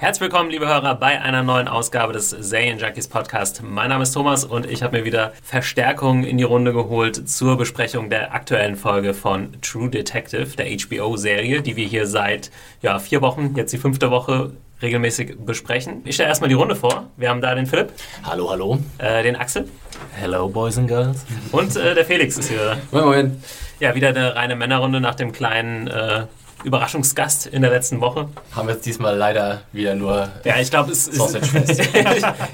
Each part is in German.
Herzlich willkommen, liebe Hörer, bei einer neuen Ausgabe des Zayn Junkies Podcast. Mein Name ist Thomas und ich habe mir wieder Verstärkung in die Runde geholt zur Besprechung der aktuellen Folge von True Detective, der HBO-Serie, die wir hier seit ja, vier Wochen, jetzt die fünfte Woche, regelmäßig besprechen. Ich stelle erstmal die Runde vor. Wir haben da den Philipp. Hallo, hallo. Äh, den Axel. Hello, Boys and Girls. Und äh, der Felix ist hier. Moin, moin. Ja, wieder eine reine Männerrunde nach dem kleinen äh, Überraschungsgast in der letzten Woche. Haben wir jetzt diesmal leider wieder nur Ja, ich glaube, es, ich,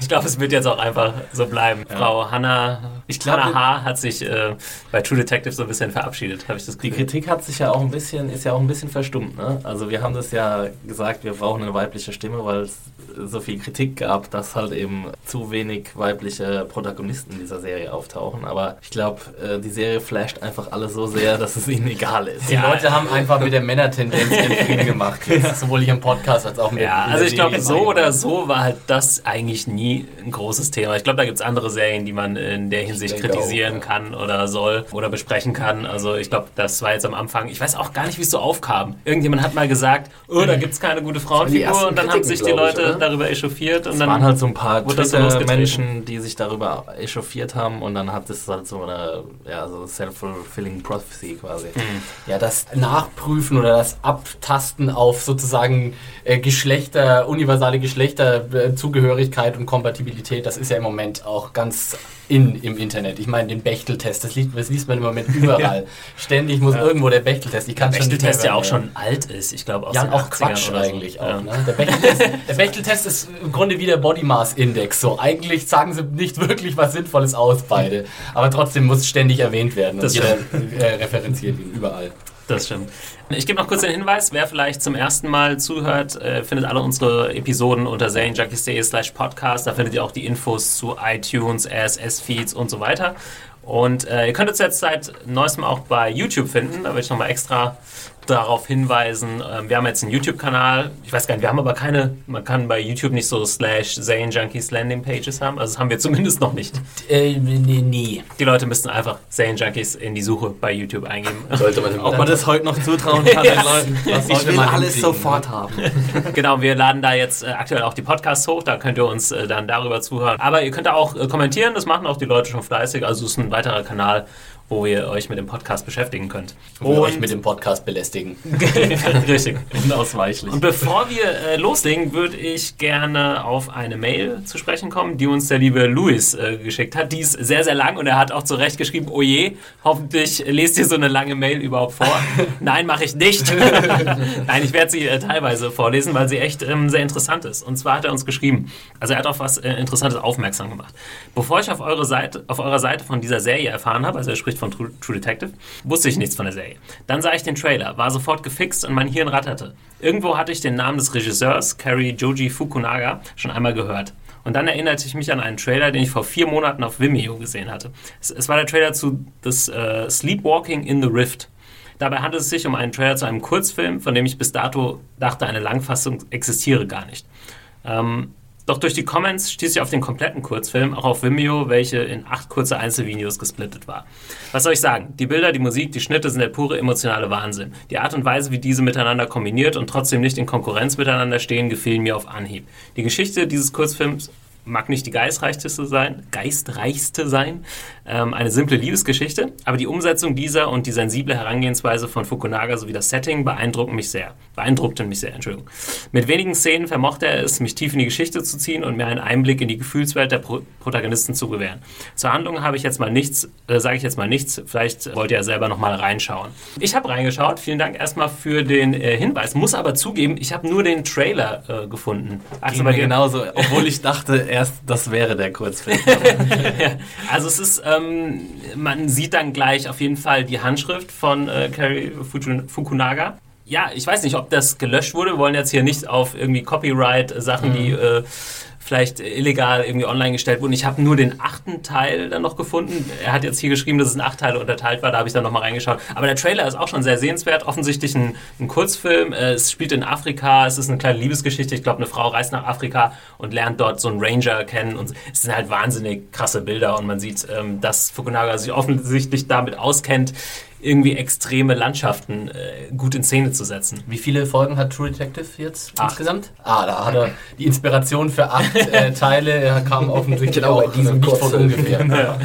ich glaube, es wird jetzt auch einfach so bleiben. Frau Hanna, Ich glaub, Hannah H. hat sich äh, bei True Detective so ein bisschen verabschiedet, habe ich das Die Gefühl. Kritik hat sich ja auch ein bisschen, ist ja auch ein bisschen verstummt. Ne? Also wir haben das ja gesagt, wir brauchen eine weibliche Stimme, weil es so viel Kritik gab, dass halt eben zu wenig weibliche Protagonisten in dieser Serie auftauchen. Aber ich glaube, äh, die Serie flasht einfach alle so sehr, dass es ihnen egal ist. Die Ja. Leute haben einfach mit der Männertendenz ihren Frieden gemacht. Sowohl hier im Podcast als auch mit Ja, also ich glaube, so oder so war halt das eigentlich nie ein großes Thema. Ich glaube, da gibt es andere Serien, die man in der Hinsicht kritisieren auch, ja. kann oder soll oder besprechen kann. Also ich glaube, das war jetzt am Anfang, ich weiß auch gar nicht, wie es so aufkam. Irgendjemand hat mal gesagt, oh, da gibt es keine gute Frauenfigur und dann haben sich die ich, Leute oder? darüber echauffiert und Es dann waren halt so ein paar wurde das so losgetreten. Twitter-Menschen, die sich darüber echauffiert haben und dann hat es halt so eine ja, so self-fulfilling prophecy quasi. Ja, das Nachprüfen oder das Abtasten auf sozusagen äh, Geschlechter, universale Geschlechterzugehörigkeit und Kompatibilität, das ist ja im Moment auch ganz in im Internet. Ich meine, den Bechteltest, das liest, das liest man im Moment überall. Ständig muss irgendwo der Bechteltest. Ich kann der Bechteltest mehr ja auch schon alt ist. Ich glaube, aus Ja, den auch 80ern Quatsch oder so. eigentlich auch. Ja. Ne? Der, Bechteltest, der Bechteltest ist im Grunde wie der Body Mass Index. So, eigentlich sagen sie nicht wirklich was Sinnvolles aus, beide. Aber trotzdem muss ständig erwähnt werden. Und Das jeder äh, referenziert ihn überall. Das stimmt. Ich gebe noch kurz den Hinweis, wer vielleicht zum ersten Mal zuhört, äh, findet alle unsere Episoden unter zanejunkies.de slash podcast. Da findet ihr auch die Infos zu iTunes, RSS-Feeds und so weiter. Und äh, ihr könnt uns jetzt seit neuestem auch bei YouTube finden. Da will ich nochmal extra darauf hinweisen. Ähm, wir haben jetzt einen YouTube-Kanal. Ich weiß gar nicht, wir haben aber keine, man kann bei YouTube nicht so slash Zane Junkies Landing Pages haben. Also das haben wir zumindest noch nicht. Äh, nee, nee. Die Leute müssten einfach Zane Junkies in die Suche bei YouTube eingeben. Sollte man Ob man das heute noch zutrauen kann den Leuten. Das Ich will alles sofort haben. Genau, wir laden da jetzt äh, aktuell auch die Podcasts hoch, da könnt ihr uns äh, dann darüber zuhören. Aber ihr könnt da auch äh, kommentieren, das machen auch die Leute schon fleißig. Also es ist ein weiterer Kanal, wo ihr euch mit dem Podcast beschäftigen könnt. Wo wir euch mit dem Podcast belästigen. Richtig. Unausweichlich. Und bevor wir äh, loslegen, würde ich gerne auf eine Mail zu sprechen kommen, die uns der liebe Luis äh, geschickt hat. Die ist sehr, sehr lang und er hat auch zu Recht geschrieben, oh je, hoffentlich lest ihr so eine lange Mail überhaupt vor. Nein, mache ich nicht. Nein, ich werde sie äh, teilweise vorlesen, weil sie echt ähm, sehr interessant ist. Und zwar hat er uns geschrieben, also er hat auf was äh, Interessantes aufmerksam gemacht. Bevor ich auf, eure Seite, auf eurer Seite von dieser Serie erfahren habe, also er spricht von True, True Detective, wusste ich nichts von der Serie. Dann sah ich den Trailer, war sofort gefixt und mein Hirn ratterte. Irgendwo hatte ich den Namen des Regisseurs, Cary Joji Fukunaga, schon einmal gehört. Und dann erinnerte ich mich an einen Trailer, den ich vor vier Monaten auf Vimeo gesehen hatte. Es, es war der Trailer zu das, äh, Sleepwalking in the Rift. Dabei handelt es sich um einen Trailer zu einem Kurzfilm, von dem ich bis dato dachte, eine Langfassung existiere gar nicht. Ähm, doch durch die Comments stieß ich auf den kompletten Kurzfilm, auch auf Vimeo, welche in acht kurze Einzelvideos gesplittet war. Was soll ich sagen? Die Bilder, die Musik, die Schnitte sind der pure emotionale Wahnsinn. Die Art und Weise, wie diese miteinander kombiniert und trotzdem nicht in Konkurrenz miteinander stehen, gefielen mir auf Anhieb. Die Geschichte dieses Kurzfilms mag nicht die geistreichste sein, geistreichste sein, ähm, eine simple Liebesgeschichte, aber die Umsetzung dieser und die sensible Herangehensweise von Fukunaga sowie das Setting beeindrucken mich sehr, beeindruckten mich sehr, Entschuldigung. Mit wenigen Szenen vermochte er es, mich tief in die Geschichte zu ziehen und mir einen Einblick in die Gefühlswelt der Pro Protagonisten zu gewähren. Zur Handlung habe ich jetzt mal nichts, äh, sage ich jetzt mal nichts, vielleicht wollt ihr ja selber noch mal reinschauen. Ich habe reingeschaut, vielen Dank erstmal für den äh, Hinweis, muss aber zugeben, ich habe nur den Trailer äh, gefunden. Ging bei genauso, obwohl ich dachte, erst, das wäre der Kurzfilm. also es ist, ähm, man sieht dann gleich auf jeden Fall die Handschrift von äh, Kerry Fukunaga. Ja, ich weiß nicht, ob das gelöscht wurde. Wir wollen jetzt hier nicht auf irgendwie Copyright-Sachen, mhm. die äh, vielleicht illegal irgendwie online gestellt wurden. Ich habe nur den achten Teil dann noch gefunden. Er hat jetzt hier geschrieben, dass es in acht Teile unterteilt war. Da habe ich dann nochmal reingeschaut. Aber der Trailer ist auch schon sehr sehenswert. Offensichtlich ein, ein Kurzfilm. Äh, es spielt in Afrika. Es ist eine kleine Liebesgeschichte. Ich glaube, eine Frau reist nach Afrika und lernt dort so einen Ranger kennen. Und es sind halt wahnsinnig krasse Bilder. Und man sieht, ähm, dass Fukunaga sich offensichtlich damit auskennt, irgendwie extreme Landschaften äh, gut in Szene zu setzen. Wie viele Folgen hat True Detective jetzt acht. insgesamt? Ah, da hat er die Inspiration für acht äh, Teile, er kam offensichtlich genau, auch diesem nicht von ungefähr. Ja.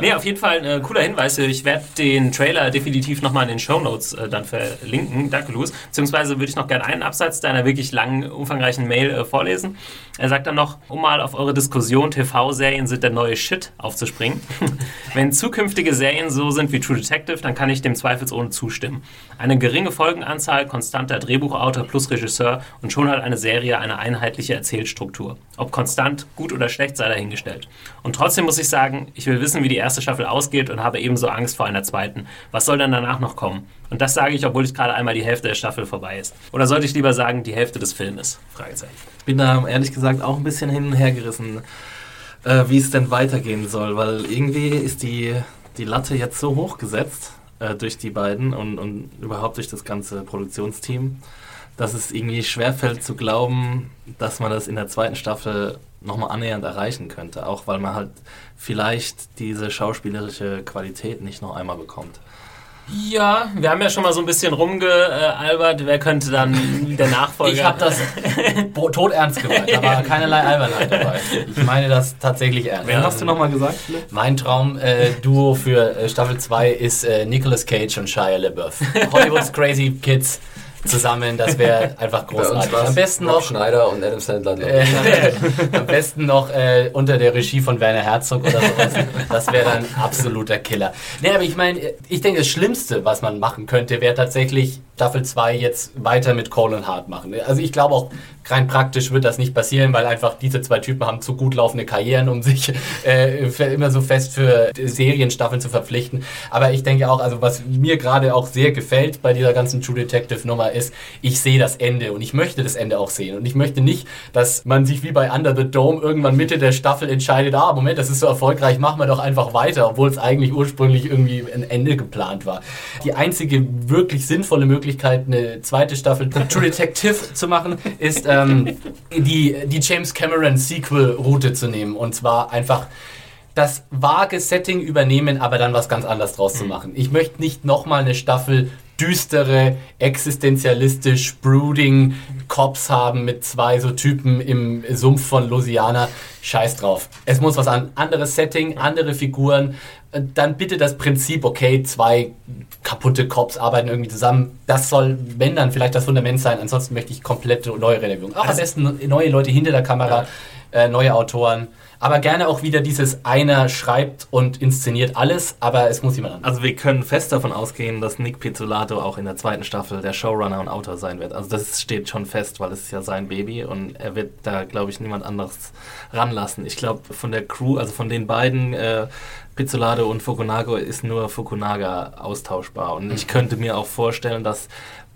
Nee, auf jeden Fall ein äh, cooler Hinweis. Ich werde den Trailer definitiv nochmal in den Show Notes äh, dann verlinken. Danke, Luis. Beziehungsweise würde ich noch gerne einen Absatz deiner wirklich langen, umfangreichen Mail äh, vorlesen. Er sagt dann noch, um mal auf eure Diskussion TV-Serien sind der neue Shit aufzuspringen. Wenn zukünftige Serien so sind wie True Detective, dann kann ich dem zweifelsohne zustimmen. Eine geringe Folgenanzahl, konstanter Drehbuchautor plus Regisseur und schon hat eine Serie eine einheitliche Erzählstruktur. Ob konstant, gut oder schlecht, sei dahingestellt. Und trotzdem muss ich sagen, ich will wissen, wie die erste Staffel ausgeht und habe ebenso Angst vor einer zweiten. Was soll dann danach noch kommen? Und das sage ich, obwohl ich gerade einmal die Hälfte der Staffel vorbei ist. Oder sollte ich lieber sagen, die Hälfte des Filmes? Fragezeichen. Ich bin da ehrlich gesagt auch ein bisschen hin und her gerissen, äh, wie es denn weitergehen soll, weil irgendwie ist die, die Latte jetzt so hoch gesetzt äh, durch die beiden und, und überhaupt durch das ganze Produktionsteam, dass es irgendwie schwerfällt zu glauben, dass man das in der zweiten Staffel nochmal annähernd erreichen könnte. Auch weil man halt vielleicht diese schauspielerische Qualität nicht noch einmal bekommt. Ja, wir haben ja schon mal so ein bisschen rumgealbert. Wer könnte dann der Nachfolger? Ich habe das tot ernst gemeint. Da war keinerlei Albernheit dabei. Ich meine das tatsächlich ernst. Wen hast du nochmal gesagt? Mein Traum-Duo äh, für äh, Staffel 2 ist äh, Nicolas Cage und Shia LaBeouf. Hollywood's Crazy Kids zusammen. Das wäre einfach großartig. Am besten Rob noch Schneider und Adam Sandler. Äh, am besten noch äh, unter der Regie von Werner Herzog oder sowas. Das wäre dann absoluter Killer. Nee, aber ich meine, ich denke, das Schlimmste, was man machen könnte, wäre tatsächlich Staffel 2 jetzt weiter mit Colin Hart machen. Also ich glaube auch, rein praktisch wird das nicht passieren, weil einfach diese zwei Typen haben zu gut laufende Karrieren, um sich äh, immer so fest für Serienstaffeln zu verpflichten. Aber ich denke auch, also was mir gerade auch sehr gefällt bei dieser ganzen True Detective Nummer ist, ich sehe das Ende und ich möchte das Ende auch sehen. Und ich möchte nicht, dass man sich wie bei Under the Dome irgendwann Mitte der Staffel entscheidet, ah, Moment, das ist so erfolgreich, machen wir doch einfach weiter, obwohl es eigentlich ursprünglich irgendwie ein Ende geplant war. Die einzige wirklich sinnvolle Möglichkeit, eine zweite Staffel True Detective zu machen, ist ähm, die, die James Cameron Sequel-Route zu nehmen. Und zwar einfach das vage Setting übernehmen, aber dann was ganz anderes draus zu mhm. machen. Ich möchte nicht nochmal eine Staffel düstere, existenzialistisch, brooding Cops haben mit zwei so Typen im Sumpf von Louisiana. Scheiß drauf. Es muss was an. Anderes Setting, andere Figuren. Dann bitte das Prinzip, okay, zwei kaputte Cops arbeiten irgendwie zusammen. Das soll, wenn dann, vielleicht das Fundament sein. Ansonsten möchte ich komplette neue Renovierung. Auch am besten neue Leute hinter der Kamera, ja. äh, neue Autoren. Aber gerne auch wieder dieses einer schreibt und inszeniert alles, aber es muss jemand anders. Also wir können fest davon ausgehen, dass Nick Pizzolato auch in der zweiten Staffel der Showrunner und Autor sein wird. Also das steht schon fest, weil es ist ja sein Baby und er wird da, glaube ich, niemand anderes ranlassen. Ich glaube, von der Crew, also von den beiden äh, Pizzolato und Fukunaga ist nur Fukunaga austauschbar. Und ich mhm. könnte mir auch vorstellen, dass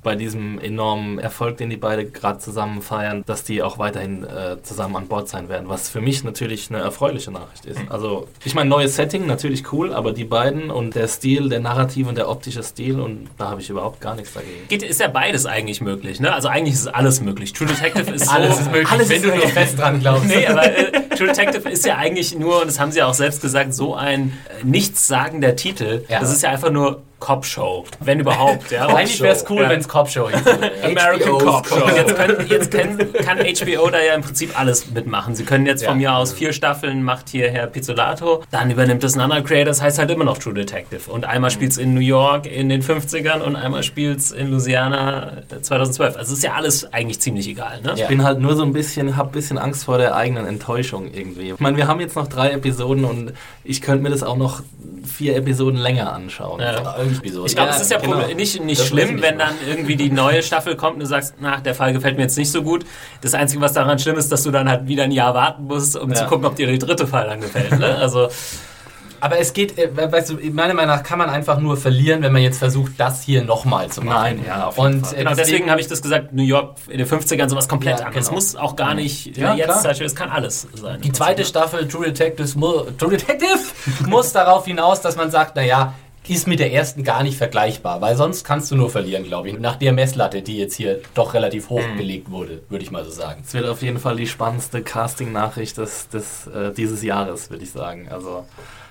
bei diesem enormen Erfolg, den die beide gerade zusammen feiern, dass die auch weiterhin äh, zusammen an Bord sein werden, was für mich natürlich eine erfreuliche Nachricht ist. Also ich meine, neues Setting, natürlich cool, aber die beiden und der Stil, der narrative und der optische Stil und da habe ich überhaupt gar nichts dagegen. Geht, ist ja beides eigentlich möglich, ne? Also eigentlich ist alles möglich. True Detective ist so, alles ist möglich, alles wenn du nur fest dran glaubst. nee, aber äh, True Detective ist ja eigentlich nur, und das haben sie ja auch selbst gesagt, so ein äh, nichtssagender Titel. Ja. Das ist ja einfach nur Cop Show, wenn überhaupt. Ja. Eigentlich wäre es cool, ja. wenn es Cop Show hieß. American Cop Show. Jetzt, können, jetzt können, kann HBO da ja im Prinzip alles mitmachen. Sie können jetzt ja. von mir aus vier Staffeln, macht hier Herr Pizzolato, dann übernimmt es ein anderer Creator, das heißt halt immer noch True Detective. Und einmal spielt es in New York in den 50ern und einmal spielt es in Louisiana 2012. Also ist ja alles eigentlich ziemlich egal. Ne? Ich bin halt nur so ein bisschen, hab ein bisschen Angst vor der eigenen Enttäuschung irgendwie. Ich meine, wir haben jetzt noch drei Episoden und ich könnte mir das auch noch vier Episoden länger anschauen. Ja. Episode. Ich glaube, Ja, es ist ja genau. Nicht, nicht Das schlimm, nicht wenn dann irgendwie die neue Staffel kommt und du sagst, na, der Fall gefällt mir jetzt nicht so gut. Das Einzige, was daran schlimm ist, dass du dann halt wieder ein Jahr warten musst, um Ja. zu gucken, ob dir der dritte Fall dann gefällt. Ne? Also, Aber es geht, äh, weißt du, meiner Meinung nach kann man einfach nur verlieren, wenn man jetzt versucht, das hier nochmal zu machen. Nein, ja, auf jeden Und Fall. äh, genau, deswegen habe ich das gesagt, New York in den 50ern sowas komplett Ja, anderes. genau. muss auch gar nicht Ja, jetzt klar. zum Beispiel, es kann alles sein. Die zweite Staffel True Detective, True Detective muss darauf hinaus, dass man sagt, naja, ist mit der ersten gar nicht vergleichbar, weil sonst kannst du nur verlieren, glaube ich. Nach der Messlatte, die jetzt hier doch relativ hoch Mhm. gelegt wurde, würde ich mal so sagen. Es wird auf jeden Fall die spannendste Casting-Nachricht des, des, äh, dieses Jahres, würde ich sagen. Also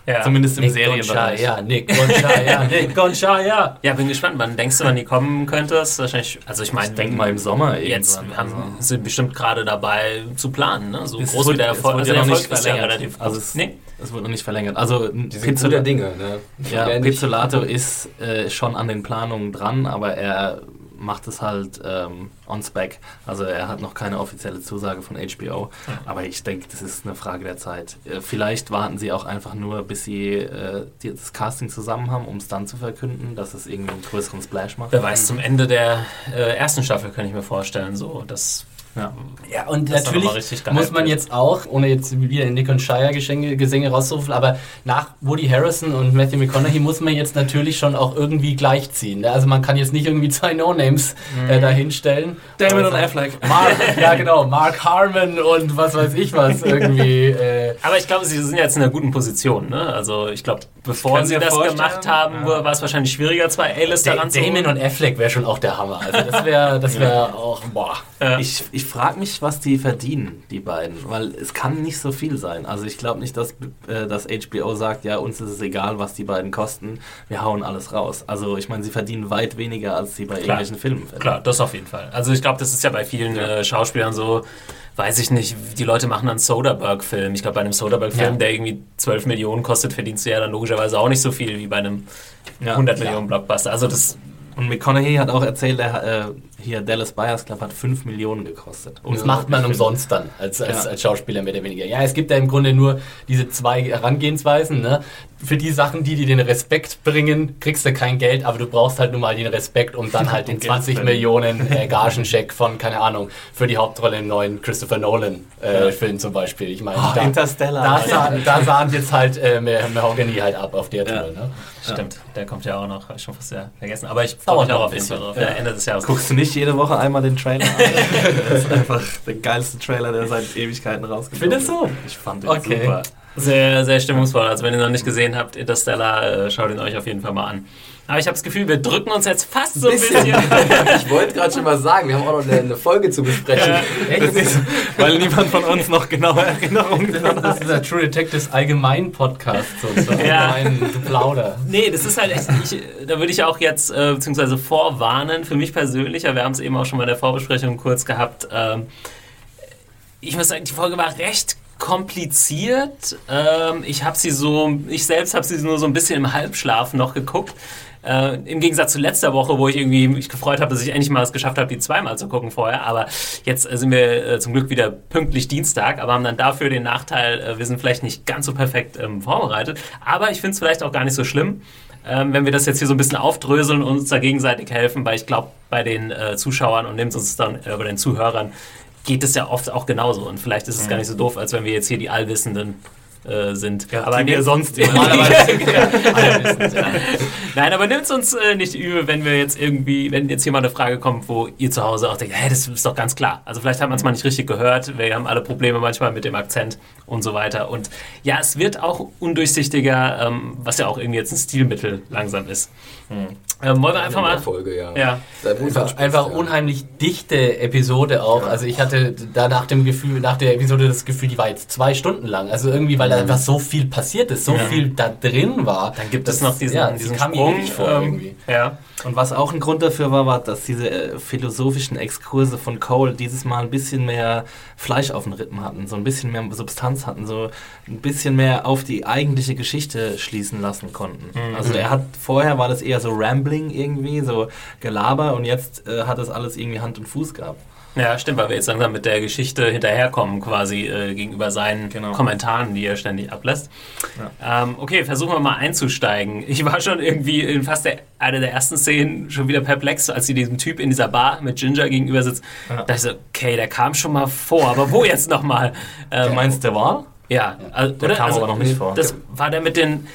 Ja. zumindest im Nick Serienbereich. Gonchaya, Nick Gonchaya, Nick Gonchaya. Ja, bin gespannt. Wann denkst du, wann die kommen könnte? Das ist wahrscheinlich, also ich meine, Ich denke mal im Sommer Jetzt irgendwann. haben, also. sind bestimmt gerade dabei zu planen, ne? So Es groß wurde- wie der es Erfolg. wurde Also ja der noch Erfolg nicht ist ja verlängert. relativ Also es- nee? Es wurde noch nicht verlängert. Also Die sind Pizzola- guter Dinge, ne? Ja, Pizzolato ist äh, schon an den Planungen dran, aber er macht es halt ähm, on spec. Also er hat noch keine offizielle Zusage von HBO. Aber ich denke, das ist eine Frage der Zeit. Äh, vielleicht warten sie auch einfach nur, bis sie äh, das Casting zusammen haben, um es dann zu verkünden, dass es irgendwie einen größeren Splash macht. Wer weiß, zum Ende der äh, ersten Staffel kann ich mir vorstellen, so, dass Ja. Ja, und Das natürlich muss man jetzt auch, ohne jetzt wieder in Nick und Shire Gesänge, Gesänge rauszurufen, aber nach Woody Harrison und Matthew McConaughey muss man jetzt natürlich schon auch irgendwie gleichziehen. ne? Also man kann jetzt nicht irgendwie zwei No-Names äh, dahinstellen. Damon Also- und Affleck. Mark, ja genau, Mark Harmon und was weiß ich was irgendwie. Äh, Aber ich glaube, sie sind jetzt in einer guten Position. Ne? Also ich glaube, bevor Können sie das vorstellen? gemacht haben, war es wahrscheinlich schwieriger, zwei A-Lister Da- ranzuholen. Damon und Affleck wäre schon auch der Hammer. Also das wäre das wär auch, boah. Ja. Ich, ich frage mich, was die verdienen, die beiden, weil es kann nicht so viel sein. Also ich glaube nicht, dass, äh, dass HBO sagt, ja, uns ist es egal, was die beiden kosten, wir hauen alles raus. Also ich meine, sie verdienen weit weniger, als sie bei irgendwelchen Filmen verdienen. Klar, das auf jeden Fall. Also ich glaube, das ist ja bei vielen äh, Schauspielern so, weiß ich nicht, die Leute machen einen Soderbergh-Film. Ich glaube, bei einem Soderbergh-Film, Ja. der irgendwie 12 Millionen kostet, verdienst du ja dann logischerweise auch nicht so viel wie bei einem Ja, 100 klar. Millionen Blockbuster. Also das, Und McConaughey hat auch erzählt, er, äh, hier Dallas Buyers Club hat 5 Millionen gekostet. Und das macht man umsonst dann als, als, Ja. als Schauspieler mehr oder weniger. Ja, es gibt ja im Grunde nur diese zwei Herangehensweisen. Ne? Für die Sachen, die dir den Respekt bringen, kriegst du kein Geld, aber du brauchst halt nun mal den Respekt, um dann halt den Um Geld 20 zu verdienen. Millionen äh, Gagencheck von, keine Ahnung, für die Hauptrolle im neuen Christopher Nolan-Film zum Beispiel. Ich meine, Oh, da, Interstellar. da, sah, da sahen jetzt halt äh, Mahogany halt ab auf der Ja. Tour. Ne? stimmt, der kommt ja auch noch, hab ich schon fast ja vergessen. Aber ich freue mich auch noch auf jeden Fall drauf. Ja. Ende des Jahres. Guckst du nicht jede Woche einmal den Trailer an? das ist einfach der geilste Trailer, der seit Ewigkeiten rausgekommen Findest du? Ich fand den Okay. super. Sehr, sehr stimmungsvoll. Also wenn ihr noch nicht gesehen habt, Interstellar, äh, schaut ihn euch auf jeden Fall mal an. Aber ich habe das Gefühl, wir drücken uns jetzt fast so ein bisschen. Ich wollte gerade schon mal sagen, wir haben auch noch eine, eine Folge zu besprechen. Das ist, weil niemand von uns noch genaue Erinnerungen dran Das hat. ist dieser True Detectives Allgemein-Podcast sozusagen. Ja. Ein Geplauder. Nee, das ist halt echt, ich, da würde ich auch jetzt äh, beziehungsweise vorwarnen, für mich persönlich, aber wir haben es eben auch schon mal in der Vorbesprechung kurz gehabt. Ähm, ich muss sagen, die Folge war recht kompliziert. Ähm, ich habe sie so, ich selbst habe sie nur so ein bisschen im Halbschlaf noch geguckt. Äh, Im Gegensatz zu letzter Woche, wo ich irgendwie mich gefreut habe, dass ich endlich mal es geschafft habe, die zweimal zu gucken vorher. Aber jetzt äh, sind wir äh, zum Glück wieder pünktlich Dienstag, aber haben dann dafür den Nachteil, äh, wir sind vielleicht nicht ganz so perfekt ähm, vorbereitet. Aber ich finde es vielleicht auch gar nicht so schlimm, ähm, wenn wir das jetzt hier so ein bisschen aufdröseln und uns da gegenseitig helfen, weil ich glaube, bei den äh, Zuschauern und nimmt uns dann, bei den Zuhörern geht es ja oft auch genauso. Und vielleicht ist es gar nicht so doof, als wenn wir jetzt hier die Allwissenden äh, sind. aber die wir sonst Normalerweise wissen's, ja. Nein, aber nimmt es uns äh, nicht übel, wenn wir jetzt irgendwie, wenn jetzt hier mal eine Frage kommt, wo ihr zu Hause auch denkt, hä, das ist doch ganz klar. Also vielleicht hat man es mal nicht richtig gehört. Wir haben alle Probleme manchmal mit dem Akzent und so weiter. Und ja, es wird auch undurchsichtiger, ähm, was ja auch irgendwie jetzt ein Stilmittel langsam ist. Ähm, wollen wir einfach mal. Folge, ja. Ja. Einfach, einfach ja. unheimlich dichte Episode auch. Also ich hatte da nach dem Gefühl, nach der Episode das Gefühl, die war jetzt zwei Stunden lang. Also irgendwie, weil da einfach so viel passiert ist, so Ja. viel da drin war. Dann gibt Das- es noch diesen, ja, diesen Sprung. vor ähm, irgendwie. ja. Und was auch ein Grund dafür war, war, dass diese äh, philosophischen Exkurse von Cole dieses Mal ein bisschen mehr Fleisch auf den Rippen hatten, so ein bisschen mehr Substanz hatten, so ein bisschen mehr auf die eigentliche Geschichte schließen lassen konnten. Also er hat vorher war das eher so Rambling irgendwie, so Gelaber und jetzt äh, hat das alles irgendwie Hand und Fuß gehabt. Ja, stimmt, weil wir jetzt langsam mit der Geschichte hinterherkommen, quasi äh, gegenüber seinen Genau. Kommentaren, die er ständig ablässt. Ähm, okay, versuchen wir mal einzusteigen. Ich war schon irgendwie in fast der, einer der ersten Szenen schon wieder perplex, als sie diesem Typ in dieser Bar mit Ginger gegenüber sitzt. Da dachte ich so, okay, der kam schon mal vor, aber wo jetzt nochmal? Ähm, Du meinst, der war? ja, also, Der oder? kam also, aber noch nicht vor. Das war der mit den.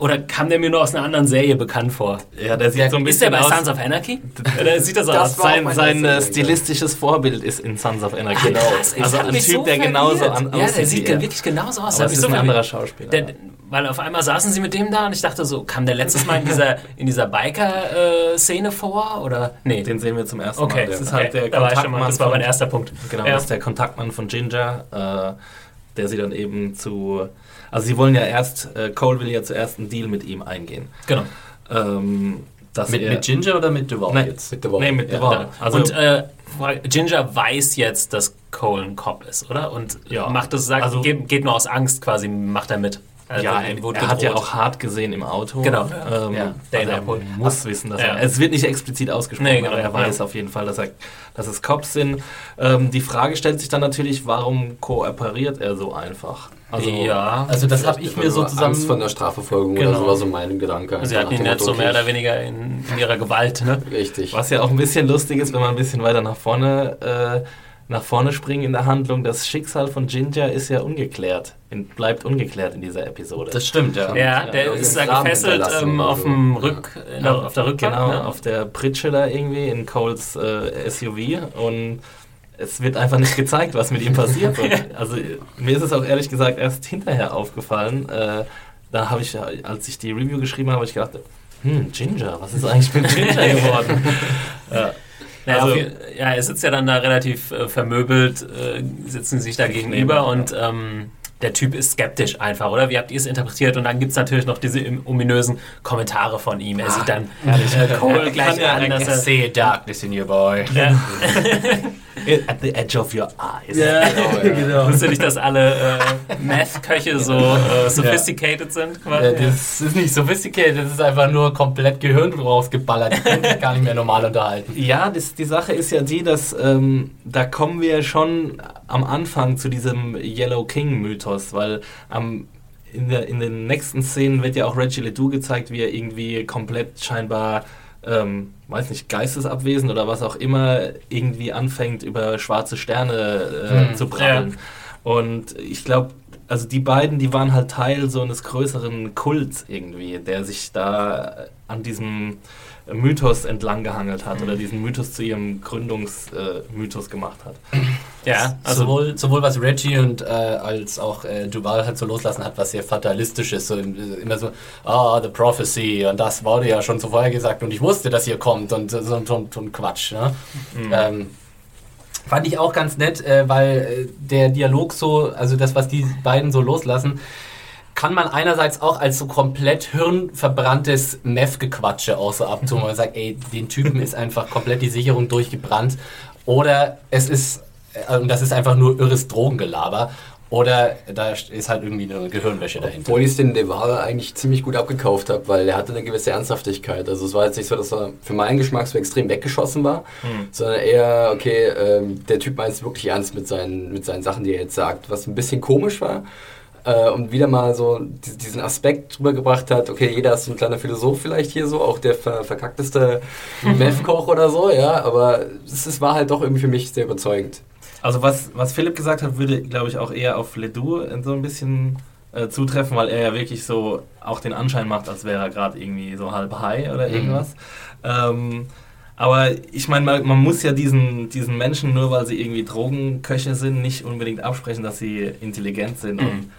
Oder kam der mir nur aus einer anderen Serie bekannt vor? Ja, der sieht so ein Ist der bisschen bei aus. Sons of Anarchy? Oder sieht das so Das aus? war auch Sein, sein äh, stilistisches Vorbild ist in Sons of Anarchy. Genau. Krass, ey, also ein mich Typ, so der genauso an, Ja, der aussieht sieht wie er. wirklich genauso aus. Aber Das ist mich ein so anderer. Schauspieler. Der, weil auf einmal saßen sie mit dem da und ich dachte so, kam der letztes Mal in dieser, in dieser Biker-Szene vor? Oder? Nee. Den sehen wir zum ersten okay, Mal. Das ist okay. halt der da war ich schon mal, Kontaktmann das war mein erster Punkt. Genau, ja. das ist der Kontaktmann von Ginger, äh, der sie dann eben zu. Also sie wollen ja erst, äh, Cole will ja zuerst einen Deal mit ihm eingehen. Genau. Ähm, Mit, mit Ginger oder mit Duval Nein, jetzt? Mit Woche. Nee, mit Ja. Duval. Also, und äh, Ginger weiß jetzt, dass Cole ein Cop ist, oder? Und Ja. macht das, sagt, Also- geht, geht nur aus Angst quasi, macht er mit. Also ja, er, wurde er hat ja auch hart gesehen im Auto. Genau. Ähm, Ja, der also er muss wissen, dass Ja. er. Es wird nicht explizit ausgesprochen, Nee, genau, aber er weiß ja. auf jeden Fall, dass, er, dass es Cops sind. Ähm, die Frage stellt sich dann natürlich, warum kooperiert er so einfach? Also, ja. Also das habe ich mir Also sozusagen... Angst vor einer Strafverfolgung Genau. oder so war so mein Gedanke. Sie hatten Nach ihn jetzt so mehr oder weniger in, in ihrer Gewalt, ne? Richtig. Was ja auch ein bisschen lustig ist, wenn man ein bisschen weiter nach vorne, äh, nach vorne springen in der Handlung. Das Schicksal von Ginger ist ja ungeklärt, in, bleibt ungeklärt in dieser Episode. Das stimmt, ja. Ja, der ja, ist da gefesselt ähm, auf, dem Rück, in der, auf der Rückbank. genau, ne? auf der Pritsche da irgendwie in Coles äh, SUV und es wird einfach nicht gezeigt, was mit ihm passiert. Und, also mir ist es auch ehrlich gesagt erst hinterher aufgefallen. Äh, da habe ich, als ich die Review geschrieben habe, habe ich gedacht, hm, Ginger, was ist eigentlich mit Ginger geworden? ja. Naja, Also- ja, er sitzt ja dann da relativ äh, vermöbelt, äh, sitzen sich da gegenüber und ähm, der Typ ist skeptisch einfach, oder? Wie habt ihr es interpretiert? Und dann gibt es natürlich noch diese ominösen Kommentare von ihm. Er sieht dann äh, Cole gleich ja an, dass er... See darkness in your boy. Ja, At the edge of your eyes. genau. wusste nicht, dass alle äh, Meth-Köche so äh, sophisticated sind. quasi? Ja, das ist nicht sophisticated, das ist einfach nur komplett Gehirn rausgeballert. Ich kann mich gar nicht mehr normal unterhalten. Ja, das, die Sache ist ja die, dass ähm, da kommen wir schon am Anfang zu diesem Yellow King-Mythos, weil am in, der, in den nächsten Szenen wird ja auch Reggie Ledoux gezeigt, wie er irgendwie komplett scheinbar, ähm, weiß nicht, geistesabwesend oder was auch immer, irgendwie anfängt, über schwarze Sterne äh, Hm, zu brabbeln. Und ich glaube, also die beiden, die waren halt Teil so eines größeren Kults irgendwie, der sich da an diesem Mythos entlang gehangelt hat oder diesen Mythos zu ihrem Gründungsmythos äh, gemacht hat. ja, also sowohl, sowohl was Reggie und äh, als auch äh, Duval halt so loslassen hat, was sehr fatalistisch ist. So im, immer so, ah, the prophecy und das wurde ja schon vorher gesagt und ich wusste, dass ihr kommt und so, so, so ein Quatsch. Ne? Ähm, fand ich auch ganz nett, äh, weil äh, der Dialog so, also das, was die beiden so loslassen, kann man einerseits auch als so komplett hirnverbranntes Meth-Gequatsche auch so abtun, wo man sagt, ey, den Typen ist einfach komplett die Sicherung durchgebrannt. Oder es ist, äh, und das ist einfach nur irres Drogengelaber. Oder da ist halt irgendwie eine Gehirnwäsche dahinter. Obwohl ich den Deval eigentlich ziemlich gut abgekauft habe, weil er hatte eine gewisse Ernsthaftigkeit. Also es war jetzt nicht so, dass er für meinen Geschmack so extrem weggeschossen war, sondern eher, okay, ähm, der Typ meint es wirklich ernst mit seinen, mit seinen Sachen, die er jetzt sagt. Was ein bisschen komisch war äh, und wieder mal so di- diesen Aspekt drüber gebracht hat, okay, jeder ist so ein kleiner Philosoph vielleicht hier so, auch der ver verkackteste Meth-Koch oder so, ja, aber es, es war halt doch irgendwie für mich sehr überzeugend. Also was, was Philipp gesagt hat, würde, glaube ich, auch eher auf Ledoux so ein bisschen äh, zutreffen, weil er ja wirklich so auch den Anschein macht, als wäre er gerade irgendwie so halb high oder irgendwas. Ähm, aber ich meine, man, man muss ja diesen, diesen Menschen, nur weil sie irgendwie Drogenköche sind, nicht unbedingt absprechen, dass sie intelligent sind und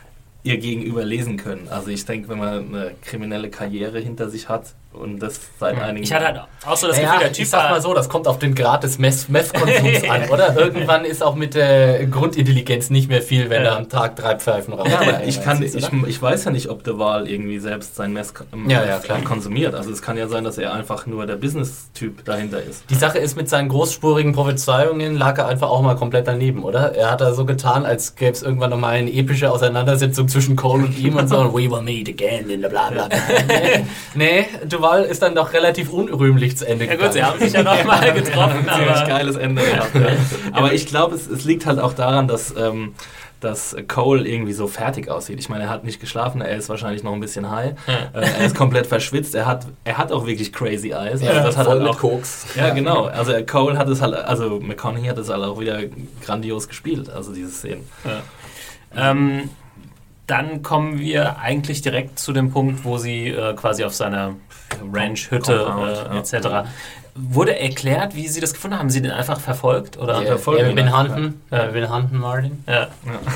ihr Gegenüber lesen können. Also ich denke, wenn man eine kriminelle Karriere hinter sich hat und das seit einigen ich hatte halt auch so das Naja, Gefühl, der Typ ich sag mal so, das kommt auf den Grad des Meth- Meth-Konsums an, oder? Irgendwann ist auch mit der Grundintelligenz nicht mehr viel, wenn er am Tag drei Pfeifen raucht. Ja, aber ich, kann, du, ich, ich weiß ja nicht, ob der Wahl irgendwie selbst sein Mess Ja, ja, klar. konsumiert. Also es kann ja sein, dass er einfach nur der Business-Typ dahinter ist. Die Sache ist, mit seinen großspurigen Prophezeiungen lag er einfach auch mal komplett daneben, oder? Er hat da so getan, als gäbe es irgendwann nochmal eine epische Auseinandersetzung zwischen Cole und ihm und so, we will meet again in der bla bla nee, du Duval ist dann doch relativ unrühmlich zu Ende Ja gut, sie gegangen. haben sich ja nochmal getroffen, Ziemlich aber... geiles Ende gehabt. Ja. Aber ich glaube, es, es liegt halt auch daran, dass, ähm, dass Cole irgendwie so fertig aussieht. Ich meine, er hat nicht geschlafen, er ist wahrscheinlich noch ein bisschen high. Äh, er ist komplett verschwitzt. Er hat, er hat auch wirklich crazy eyes. Also Ja, das hat voll halt mit auch, Koks. Ja, genau. Also äh, Cole hat es halt, also McConaughey hat es halt auch wieder grandios gespielt, also diese Szenen. Ähm, dann kommen wir eigentlich direkt zu dem Punkt, wo sie äh, quasi auf seiner Ranch, Hütte äh, ja. etc. Wurde erklärt, wie sie das gefunden haben? Haben sie den einfach verfolgt? Oder? Ja, verfolgen ja, wir bin ihn. Hunten, Ja. wir bin Hunten, Martin. Ja.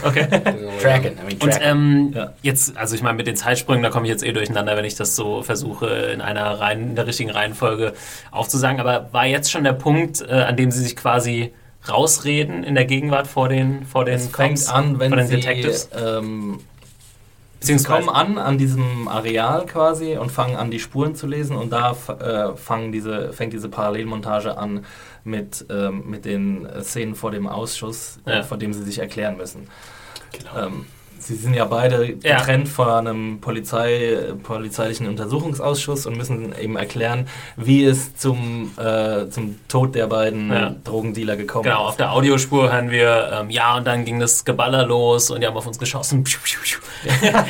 Okay. Dragon, I mean Und ähm, Ja. jetzt, also ich meine, mit den Zeitsprüngen, da komme ich jetzt eh durcheinander, wenn ich das so versuche, in einer Reihen, in der richtigen Reihenfolge aufzusagen. Aber war jetzt schon der Punkt, äh, an dem sie sich quasi rausreden in der Gegenwart vor den, vor den Es fängt Cops, an, wenn vor den sie Detectives? ähm, Sie kommen an an diesem Areal quasi und fangen an, die Spuren zu lesen und da äh, fangen diese, fängt diese Parallelmontage an mit, ähm, mit den Szenen vor dem Ausschuss, Ja. äh, vor dem sie sich erklären müssen. Ähm, sie sind ja beide Ja. getrennt von einem Polizei, polizeilichen Untersuchungsausschuss und müssen eben erklären, wie es zum, äh, zum Tod der beiden Ja. Drogendealer gekommen Genau, ist. auf der Audiospur hören wir, ähm, ja, und dann ging das Geballer los und die haben auf uns geschossen.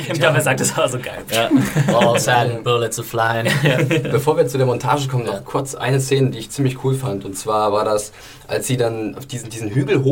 Ich glaube, er sagt, das war so geil. Ja. All silent bullets are flying. Bevor wir zu der Montage kommen, noch Ja. kurz eine Szene, die ich ziemlich cool fand. Und zwar war das, als sie dann auf diesen, diesen Hügel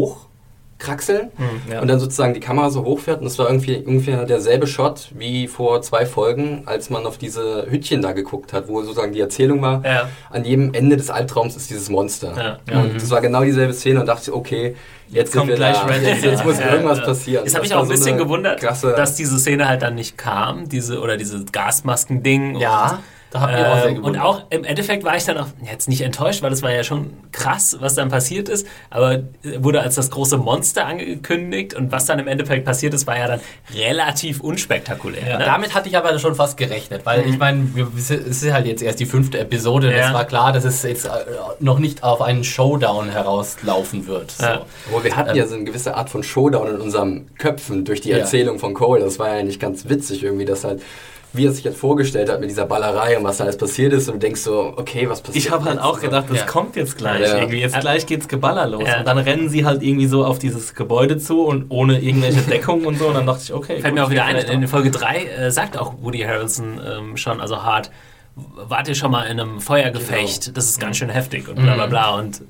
hochkraxeln ja. und dann sozusagen die Kamera so hochfährt. Und das war irgendwie ungefähr derselbe Shot wie vor zwei Folgen, als man auf diese Hütchen da geguckt hat, wo sozusagen die Erzählung war. Ja. An jedem Ende des Albtraums ist dieses Monster. Ja. Ja. Und das war genau dieselbe Szene und dachte, okay, jetzt, kommt wir gleich da. Red Jetzt, jetzt muss Ja, irgendwas ja. passieren. Das habe ich auch ein so bisschen eine gewundert, dass diese Szene halt dann nicht kam, diese oder diese Gasmasken-Ding. Ja, da habt ihr auch sehr Ähm, und auch im Endeffekt war ich dann auch jetzt nicht enttäuscht, weil das war ja schon krass, was dann passiert ist, aber wurde als das große Monster angekündigt und was dann im Endeffekt passiert ist, war ja dann relativ unspektakulär. Ja. Ne? Damit hatte ich aber schon fast gerechnet, weil ich meine, es ist halt jetzt erst die fünfte Episode Ja. es war klar, dass es jetzt äh, noch nicht auf einen Showdown herauslaufen wird. So. Ja. Aber wir hatten ja so eine gewisse Art von Showdown in unseren Köpfen durch die Ja. Erzählung von Cole. Das war ja nicht ganz witzig irgendwie, dass halt, wie er sich jetzt vorgestellt hat mit dieser Ballerei und was da alles passiert ist und denkst so, okay, was passiert Ich habe halt auch gedacht, das Ja. kommt jetzt gleich. Ja. Irgendwie. Jetzt gleich geht's Geballer los. Ja. Und dann rennen sie halt irgendwie so auf dieses Gebäude zu und ohne irgendwelche Deckung und so. Und dann dachte ich, okay. Fällt gut, mir auch wieder ein, in Folge 3 äh, sagt auch Woody Harrelson ähm, schon, also hart, wart ihr schon mal in einem Feuergefecht, das ist ganz schön heftig und bla bla bla und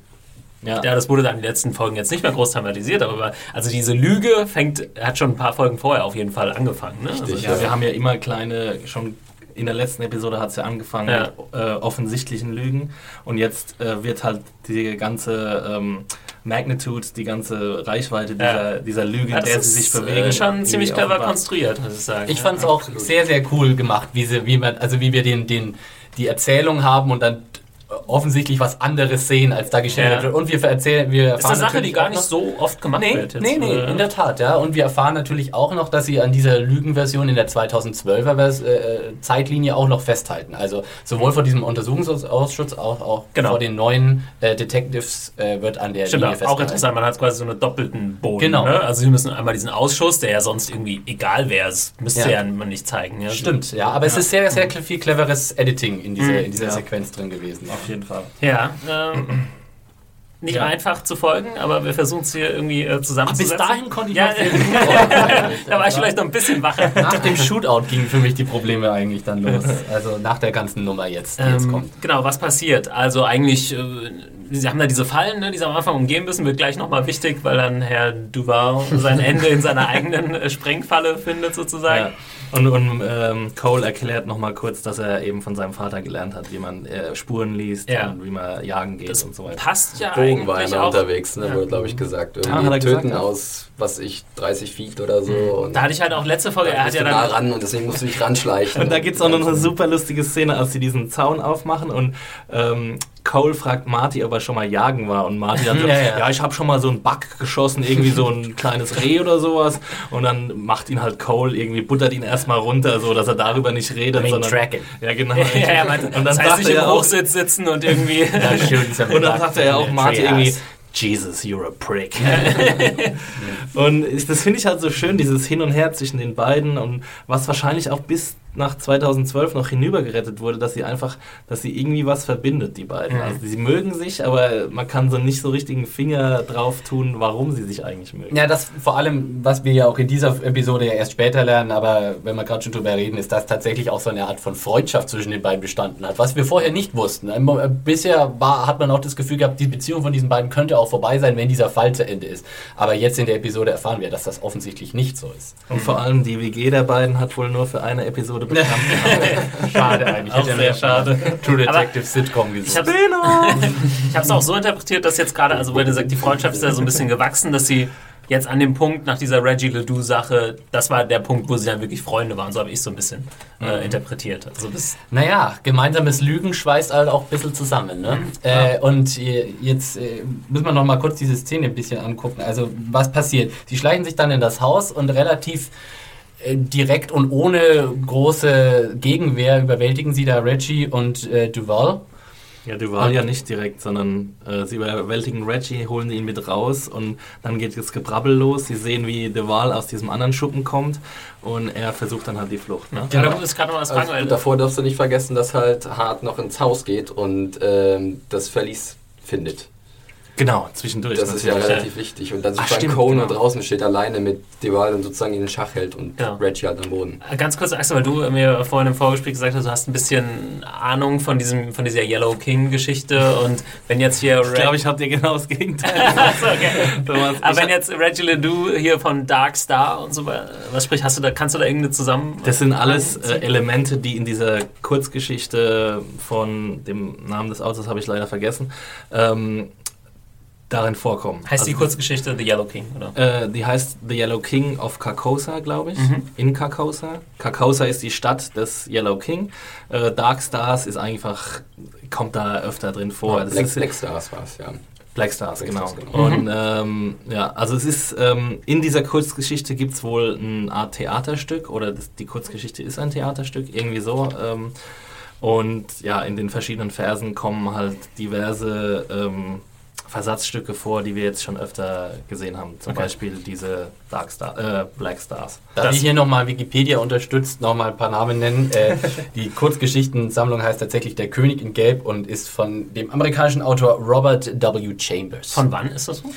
Ja. Ja, das wurde dann in den letzten Folgen jetzt nicht mehr groß thematisiert, aber also diese Lüge fängt, hat schon ein paar Folgen vorher auf jeden Fall angefangen. Ne? Also, Ja, wir haben ja immer kleine, schon in der letzten Episode hat es ja angefangen Ja. mit äh, offensichtlichen Lügen und jetzt äh, wird halt die ganze ähm, Magnitude, die ganze Reichweite dieser, Ja. dieser Lüge, ja, in der das sie sich ist, bewegen. äh, schon ziemlich clever offenbart. konstruiert, muss ich sagen. Ich ja. fand es auch sehr, sehr cool gemacht, wie, sie, wie, man, also wie wir den, den, die Erzählung haben und dann offensichtlich was anderes sehen, als da geschildert Ja. wird. Und wir erzählen, wir ist eine Sache, die gar auch nicht so oft gemacht Nee, wird. Jetzt, nee, nee, äh, in der Tat, ja. Und wir erfahren natürlich auch noch, dass sie an dieser Lügenversion in der 2012er Vers äh, Zeitlinie auch noch festhalten. Also sowohl vor diesem Untersuchungsausschuss, auch, auch Genau. vor den neuen äh, Detectives äh, wird an der Stimmt, Linie auch festgehalten. interessant, man hat quasi so einen doppelten Boden. Genau. Ne? Also sie müssen einmal diesen Ausschuss, der ja sonst irgendwie egal wäre, das müsste ja, Ja. man nicht zeigen. Ja? Stimmt, ja, aber es ist sehr, sehr viel cleveres Editing in, diese, Mhm. in dieser Ja. Sequenz drin gewesen. Auf jeden Fall. Ja, ähm, nicht Ja. einfach zu folgen, aber wir versuchen es hier irgendwie äh, zusammenzusetzen. bis dahin konnte ich ja, Da war ich vielleicht noch ein bisschen wacher. Nach dem Shootout gingen für mich die Probleme eigentlich dann los. Also nach der ganzen Nummer jetzt, die jetzt Ähm, kommt. genau, was passiert? Also eigentlich, äh, sie haben da diese Fallen, ne, die sie am Anfang umgehen müssen, wird gleich nochmal wichtig, weil dann Herr Duval sein Ende in seiner eigenen äh, Sprengfalle findet sozusagen. Ja. Und, und ähm, Cole erklärt nochmal kurz, dass er eben von seinem Vater gelernt hat, wie man äh, Spuren liest Ja. und wie man jagen geht Das und so weiter. passt ja Bogen war eigentlich immer auch. unterwegs, ne, Ja. wurde glaube ich gesagt. Irgendwie hat er gesagt, töten ja. aus, was ich, 30 Feet oder so. Und Da hatte ich halt auch letzte Folge, er hat ja du nah dann ran und deswegen musst du dich ranschleichen. Und da gibt es auch noch eine super lustige Szene, als sie diesen Zaun aufmachen und ähm, Cole fragt Marty, ob er schon mal jagen war. Und Marty dann so, Ja, ja, ja. ich habe schon mal so einen Buck geschossen, irgendwie so ein kleines Reh oder sowas. Und dann macht ihn halt Cole irgendwie, buttert ihn erstmal runter, so dass er darüber nicht redet, sondern. track it. Ja, genau. ja, ja, und dann das heißt sagt nicht er im auch, Hochsitz sitzen und irgendwie. Ja, schön, und dann sagt er ja auch Treehouse. irgendwie, Jesus, you're a prick. und das finde ich halt so schön, dieses Hin und Her zwischen den beiden und was wahrscheinlich auch bis nach 2012 noch hinübergerettet wurde, dass sie einfach, dass sie irgendwie was verbindet, die beiden. Also sie mögen sich, aber man kann so nicht so richtigen Finger drauf tun, warum sie sich eigentlich mögen. Ja, das vor allem, was wir ja auch in dieser Episode ja erst später lernen, aber wenn wir gerade schon drüber reden, ist, dass tatsächlich auch so eine Art von Freundschaft zwischen den beiden bestanden hat, was wir vorher nicht wussten. Bisher war, hat man auch das Gefühl gehabt, die Beziehung von diesen beiden könnte auch vorbei sein, wenn dieser Fall zu Ende ist. Aber jetzt in der Episode erfahren wir, dass das offensichtlich nicht so ist. Und vor allem die WG der beiden hat wohl nur für eine Episode bekannt. Schade eigentlich. Auch Hätte sehr schade. True Detective Sitcom Ich gesehen. habe ich hab's auch so interpretiert, dass jetzt gerade, also wenn du sagst, die Freundschaft ist ja so ein bisschen gewachsen, dass sie jetzt an dem Punkt nach dieser Reggie Ledoux-Sache, das war der Punkt, wo sie dann wirklich Freunde waren. So habe ich so ein bisschen äh, interpretiert. Also das, Naja, gemeinsames Lügen schweißt halt auch ein bisschen zusammen. Ne? Äh, und äh, jetzt äh, müssen wir noch mal kurz diese Szene ein bisschen angucken. Also, was passiert? Sie schleichen sich dann in das Haus und relativ direkt und ohne große Gegenwehr überwältigen sie da Reggie und äh, Duval. Ja, Duval ja nicht direkt, sondern äh, sie überwältigen Reggie, holen ihn mit raus und dann geht das Gebrabbel los. Sie sehen, wie Duval aus diesem anderen Schuppen kommt und er versucht dann halt die Flucht. Ne? ja, da muss ich gerade noch was fragen, Also, davor darfst du nicht vergessen, dass halt Hart noch ins Haus geht und ähm, das Verlies findet. Genau, zwischendurch. Das ist ja relativ wichtig. Und dann sozusagen stimmt, Cone genau. da draußen steht alleine mit Deval und sozusagen ihn in den Schach hält und Ja. Reggie halt am Boden. Ganz kurz, Axel, weil du mir vorhin im Vorgespräch gesagt hast, du hast ein bisschen Ahnung von, diesem, von dieser Yellow King-Geschichte und wenn jetzt hier... Ich glaube, ich habe dir genau das Gegenteil. Okay. Aber wenn jetzt Reggie Ledoux hier von Dark Star und so was spricht, hast du da, kannst du da irgendeine zusammen... Das sind alles äh, Elemente, die in dieser Kurzgeschichte von dem Namen des Autors habe ich leider vergessen, ähm, darin vorkommen. heißt die Also, Kurzgeschichte The Yellow King, oder? Äh, die heißt The Yellow King of Carcosa, glaube ich. Mhm. In Carcosa. Carcosa ist die Stadt des Yellow King. Äh, Dark Stars ist einfach, kommt da öfter drin vor. Das Black, ist, Black Stars war es, ja. Black Stars, Black genau. Stars, genau. Und ähm, ja, also es ist, ähm, in dieser Kurzgeschichte gibt es wohl eine Art Theaterstück oder das, die Kurzgeschichte ist ein Theaterstück, irgendwie so. Ähm, und ja, in den verschiedenen Versen kommen halt diverse ähm, Versatzstücke vor, die wir jetzt schon öfter gesehen haben. Zum Okay. Beispiel diese Dark Star, äh, Black Stars. Da Das- ich hier nochmal Wikipedia unterstützt, nochmal ein paar Namen nennen. Äh, die Kurzgeschichtensammlung heißt tatsächlich Der König in Gelb und ist von dem amerikanischen Autor Robert W. Chambers. Von wann ist das so?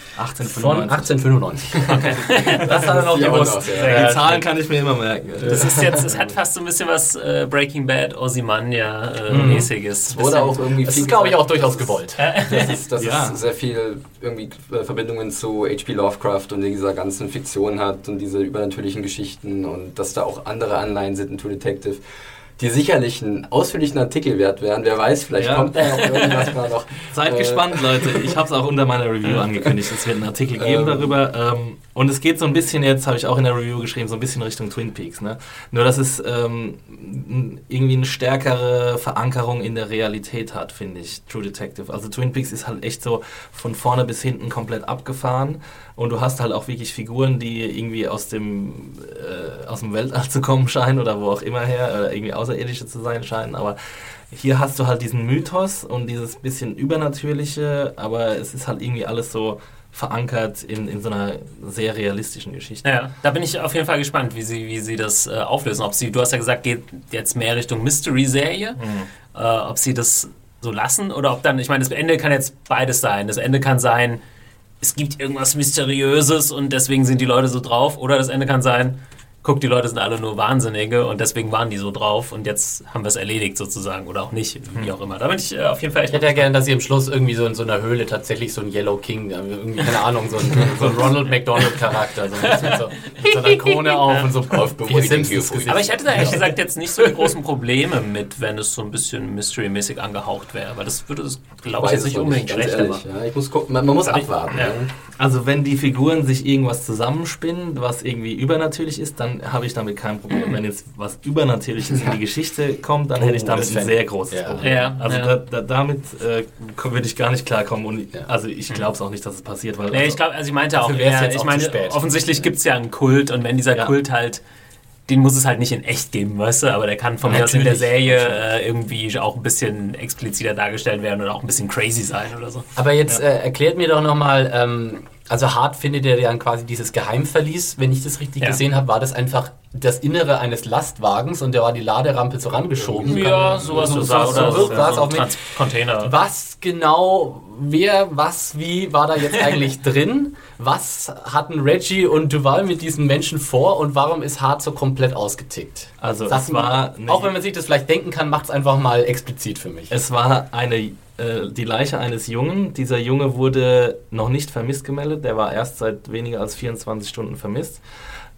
Von 1895. 1895. Das hat er noch ja gewusst. ja. Die Zahlen kann ich mir immer merken. Das ist jetzt, es hat fast so ein bisschen was äh, Breaking Bad, Ozymandias-mäßiges. Oder auch irgendwie Das ist, glaube ich, auch durchaus gewollt. Das ist, das Ja. ist sehr viel irgendwie äh, Verbindungen zu H.P. Lovecraft und dieser ganzen Fiktion hat und diese übernatürlichen Geschichten und dass da auch andere Anleihen sind in True Detective, die sicherlich einen ausführlichen Artikel wert wären. Wer weiß, vielleicht Ja. kommt da irgendwas mal noch. Seid Äh, gespannt, Leute. Ich habe es auch unter meiner Review angekündigt. Es wird einen Artikel geben Ähm. darüber. Ähm, und es geht so ein bisschen jetzt, habe ich auch in der Review geschrieben, so ein bisschen Richtung Twin Peaks. Ne? Nur, dass es ähm, irgendwie eine stärkere Verankerung in der Realität hat, finde ich, True Detective. Also Twin Peaks ist halt echt so von vorne bis hinten komplett abgefahren. Und du hast halt auch wirklich Figuren, die irgendwie aus dem, äh, aus dem Weltall zu kommen scheinen oder wo auch immer her, oder irgendwie Außerirdische zu sein scheinen. Aber hier hast du halt diesen Mythos und dieses bisschen Übernatürliche, aber es ist halt irgendwie alles so verankert in, in so einer sehr realistischen Geschichte. Ja, da bin ich auf jeden Fall gespannt, wie sie, wie sie das äh, auflösen. Ob sie, du hast ja gesagt, geht jetzt mehr Richtung Mystery-Serie, Mhm. äh, ob sie das so lassen oder ob dann, ich meine, das Ende kann jetzt beides sein. Das Ende kann sein, es gibt irgendwas Mysteriöses und deswegen sind die Leute so drauf, oder das Ende kann sein, guck, die Leute sind alle nur Wahnsinnige und deswegen waren die so drauf und jetzt haben wir es erledigt sozusagen oder auch nicht, wie auch immer. Da bin ich äh, auf jeden Fall Ich echt hätte ja gerne, dass sie am Schluss irgendwie so in so einer Höhle tatsächlich so ein Yellow King, äh, irgendwie, keine Ahnung, so ein, so ein Ronald McDonald-Charakter, so mit, so, mit so einer Krone auf und so Auf gefühlt. Aber ich hätte da ehrlich gesagt jetzt nicht so die großen Probleme mit, wenn es so ein bisschen Mystery-mäßig angehaucht wäre. Aber das würde es, glaube ich, jetzt nicht unbedingt schlechter ehrlich, machen. ja. Ich muss gucken, man, man muss Aber ich- abwarten. ja. Ja. Also wenn die Figuren sich irgendwas zusammenspinnen, was irgendwie übernatürlich ist, dann habe ich damit kein Problem. Wenn jetzt was Übernatürliches in die Geschichte kommt, dann hätte ich Oh, damit ein sehr großes Ja. Problem. Ja, also ja. Da, da, damit äh, würde ich gar nicht klarkommen. Und Ja. also ich glaube es auch nicht, dass es passiert, weil Nee, also, ich glaube, also ich meinte auch, jetzt ich auch meine, offensichtlich gibt es ja einen Kult und wenn dieser Ja. Kult halt, den muss es halt nicht in echt geben, weißt du, aber der kann von mir aus in der Serie äh, irgendwie auch ein bisschen expliziter dargestellt werden oder auch ein bisschen crazy sein oder so. Aber jetzt äh, erklärt mir doch nochmal, ähm, also Hart findet er dann quasi dieses Geheimverlies. Wenn ich das richtig Ja. gesehen habe, war das einfach das Innere eines Lastwagens und da war die Laderampe so rangeschoben. Ja, Kann- sowas so, so, so, sah- so, so, so, so mit. Trans- Container. Was genau, wer, was, wie war da jetzt eigentlich drin? Was hatten Reggie und Duval mit diesen Menschen vor und warum ist Hart so komplett ausgetickt? Also mal, war auch wenn man sich das vielleicht denken kann, macht es einfach mal explizit für mich. Es war eine, äh, die Leiche eines Jungen. Dieser Junge wurde noch nicht vermisst gemeldet. Der war erst seit weniger als 24 Stunden vermisst.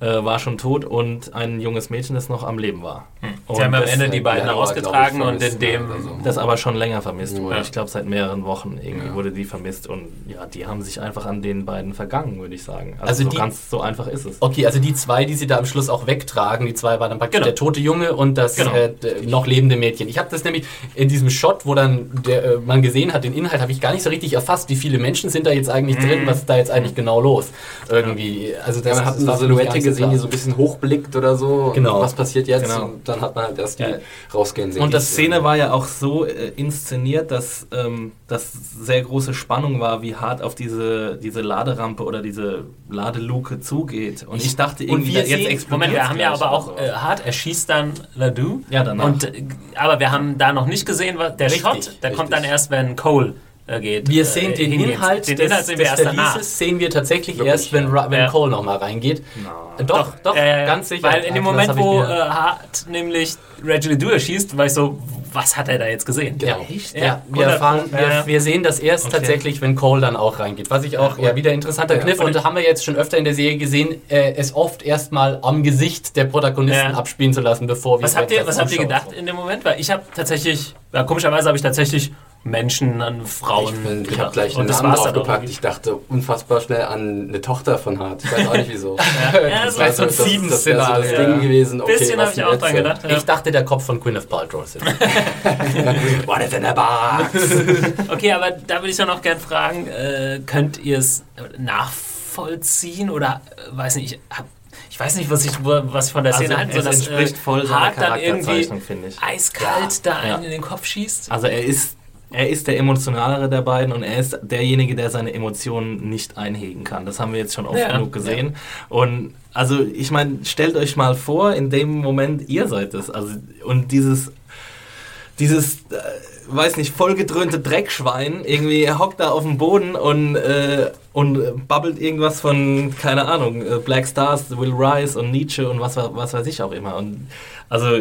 Äh, war schon tot und ein junges Mädchen, das noch am Leben war. Und Sie haben am Ende die beiden ausgetragen und in dem. ne? Also- das aber schon länger vermisst wurde. Ja. Ich glaube, seit mehreren Wochen irgendwie Ja. wurde die vermisst. Und ja, die haben sich einfach an den beiden vergangen, würde ich sagen. Also, Also so die- ganz so einfach ist es. Okay, also die zwei, die sie da am Schluss auch wegtragen, die zwei waren dann praktisch Genau. der tote Junge und das Genau. äh, noch lebende Mädchen. Ich habe das nämlich in diesem Shot, wo dann der, äh, man gesehen hat, den Inhalt habe ich gar nicht so richtig erfasst, wie viele Menschen sind da jetzt eigentlich drin, was ist da jetzt eigentlich genau los? Irgendwie, also das, Ja, man hat das eine Silhouette so gesehen, die so ein bisschen hochblickt oder so. und Genau. Was passiert jetzt? Genau. Und dann hat man halt erst die Ja. rausgehen sehen. Und die das Szene war ja auch so äh, inszeniert, dass ähm, das sehr große Spannung war, wie hart auf diese, diese Laderampe oder diese Ladeluke zugeht. Und ich dachte irgendwie, wir da- jetzt explodiert Moment, wir haben ja aber auch äh, hart, er schießt dann Ledoux. Ja, danach. Und, äh, aber wir haben da noch nicht gesehen, was der Richtig, Shot, der kommt dann richtig. erst, wenn Cole geht. Wir äh, sehen den. Inhalt den des, Inhalt sehen wir des erst danach. Verlieses, sehen wir tatsächlich Wirklich? erst, wenn, Ra- wenn Ja. Cole nochmal reingeht. Äh, Doch, doch, Ja, ja, ja. ganz sicher. Weil in dem Moment, wo äh, Hart nämlich Reggie Ledoux erschießt, war ich so, was hat er da jetzt gesehen? Genau. echt? Ja, Ja, wir, 100 erfahren, Ja, wir, ja. wir sehen das erst Okay. tatsächlich, wenn Cole dann auch reingeht. Was ich auch, ja, wieder interessanter Ja. Kniff, und da haben wir jetzt schon öfter in der Serie gesehen, äh, es oft erstmal am Gesicht der Protagonisten Ja. abspielen zu lassen, bevor wir Was habt ihr, was habt ihr gedacht in dem Moment? Weil ich habe tatsächlich, ja, komischerweise habe ich tatsächlich Menschen an Frauen Ich, bin- ich habe gleich einen Namen draufgepackt. Ich dachte unfassbar schnell an eine Tochter von Hart. Ich weiß auch nicht wieso. Ja, das war Also, so ein das, das wäre so das Ding ja. gewesen. Okay, bisschen was habe ich auch dran gedacht. Ja. Ich dachte, der Kopf von Gwyneth Paltrow ist es. What is in the box? Okay, aber da würde ich dann auch gern fragen, äh, könnt ihr es nachvollziehen oder äh, weiß nicht, ich, hab, ich weiß nicht, was ich, was ich von der Szene halte, es so dass entspricht voll seiner Hart dann irgendwie Charakterzeichnung, finde ich. eiskalt da einen Ja. in den Kopf schießt. Also er ist, er ist der emotionalere der beiden und er ist derjenige, der seine Emotionen nicht einhegen kann. Das haben wir jetzt schon oft Ja. genug gesehen. Und also ich meine, stellt euch mal vor, in dem Moment ihr seid es. Also und dieses dieses, äh, weiß nicht, vollgedröhnte Dreckschwein, irgendwie er hockt da auf dem Boden und, äh, und babbelt irgendwas von, keine Ahnung, äh, Black Stars, Will Rise und Nietzsche und was, was weiß ich auch immer. Und also,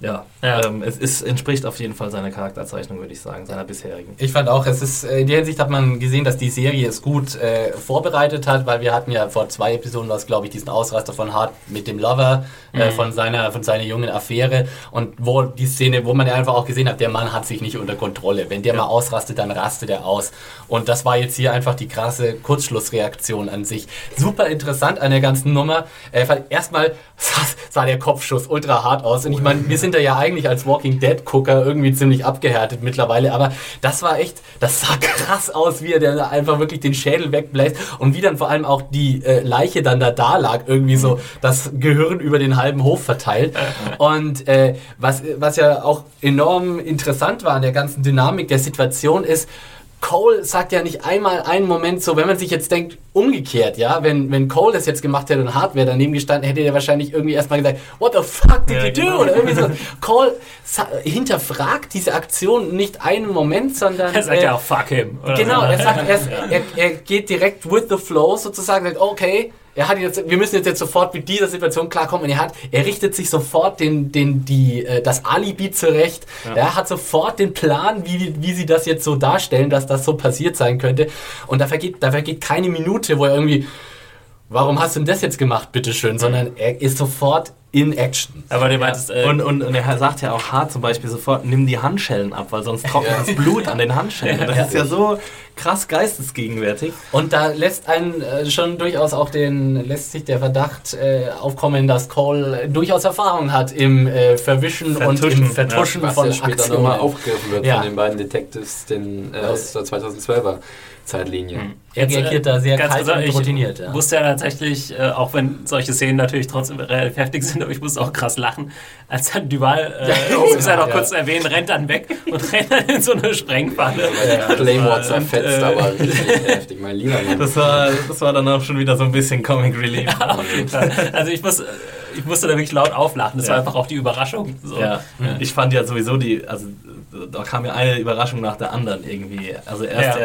ja, Ja. Ähm, es ist, entspricht auf jeden Fall seiner Charakterzeichnung, würde ich sagen, seiner bisherigen. Ich fand auch, es ist, äh, in der Hinsicht hat man gesehen, dass die Serie es gut äh, vorbereitet hat, weil wir hatten ja vor zwei Episoden was, glaube ich, diesen Ausraster von Hart mit dem Lover, äh, von seiner, von seiner jungen Affäre und wo die Szene, wo man ja einfach auch gesehen hat, der Mann hat sich nicht unter Kontrolle. Wenn der mal ausrastet, dann rastet er aus. Und das war jetzt hier einfach die krasse Kurzschlussreaktion an sich. Super interessant an der ganzen Nummer. Äh, erstmal sah der Kopfschuss ultra hart aus und ich meine, wir sind da ja eigentlich als Walking Dead Gucker irgendwie ziemlich abgehärtet mittlerweile, aber das war echt, das sah krass aus, wie er da einfach wirklich den Schädel wegbläst und wie dann vor allem auch die äh, Leiche dann da da lag, irgendwie so das Gehirn über den halben Hof verteilt. Und äh, was, was ja auch enorm interessant war an der ganzen Dynamik der Situation ist, Cole sagt ja nicht einmal einen Moment so, wenn man sich jetzt denkt, umgekehrt, ja, wenn, wenn Cole das jetzt gemacht hätte und Hart wäre daneben gestanden, hätte er wahrscheinlich irgendwie erstmal gesagt, what the fuck did Ja, you do? genau. Oder irgendwie so. Cole hinterfragt diese Aktion nicht einen Moment, sondern Er sagt äh, ja auch fuck him. oder Genau, er, sagt, er, er, er geht direkt with the flow sozusagen, sagt, okay, er hat jetzt, wir müssen jetzt, jetzt sofort mit dieser Situation klarkommen und er hat, er richtet sich sofort den, den, die, äh, das Alibi zurecht. Er hat sofort den Plan, wie, wie sie das jetzt so darstellen, dass das so passiert sein könnte. Und da vergeht, da vergeht keine Minute, wo er irgendwie, warum hast du denn das jetzt gemacht, bitteschön, sondern er ist sofort in Action. Aber du meintest, äh, Und, und, und er sagt ja auch hart zum Beispiel sofort, nimm die Handschellen ab, weil sonst trocknet das Blut an den Handschellen. Das ist ja so krass geistesgegenwärtig. Und da lässt einen äh, schon durchaus auch den, lässt sich der Verdacht äh, aufkommen, dass Cole äh, durchaus Erfahrung hat im äh, Verwischen und Vertuschen, im Vertuschen Was von ja später nochmal aufgegriffen wird Ja. von den beiden Detectives den, äh, aus der 2012er Zeitlinie. Er reagiert da sehr Ganz kalt kurz, und ich routiniert. Ja. wusste ja tatsächlich, äh, auch wenn solche Szenen natürlich trotzdem relativ heftig sind, aber ich musste auch krass lachen, als dann Duval, äh, Ja, um es ja noch ja. kurz zu erwähnen, rennt dann weg und rennt dann in so eine Sprengfalle. Die Claymore Und, zerfetzt äh, aber richtig heftig, mein lieber Mann. Das war, das war dann auch schon wieder so ein bisschen Comic Relief. Auf jeden Fall. Also ich muss, ich musste da wirklich laut auflachen. Das Ja. war einfach auch die Überraschung. So. Ja, ich fand ja sowieso die, also da kam ja eine Überraschung nach der anderen irgendwie. Also erst Ja.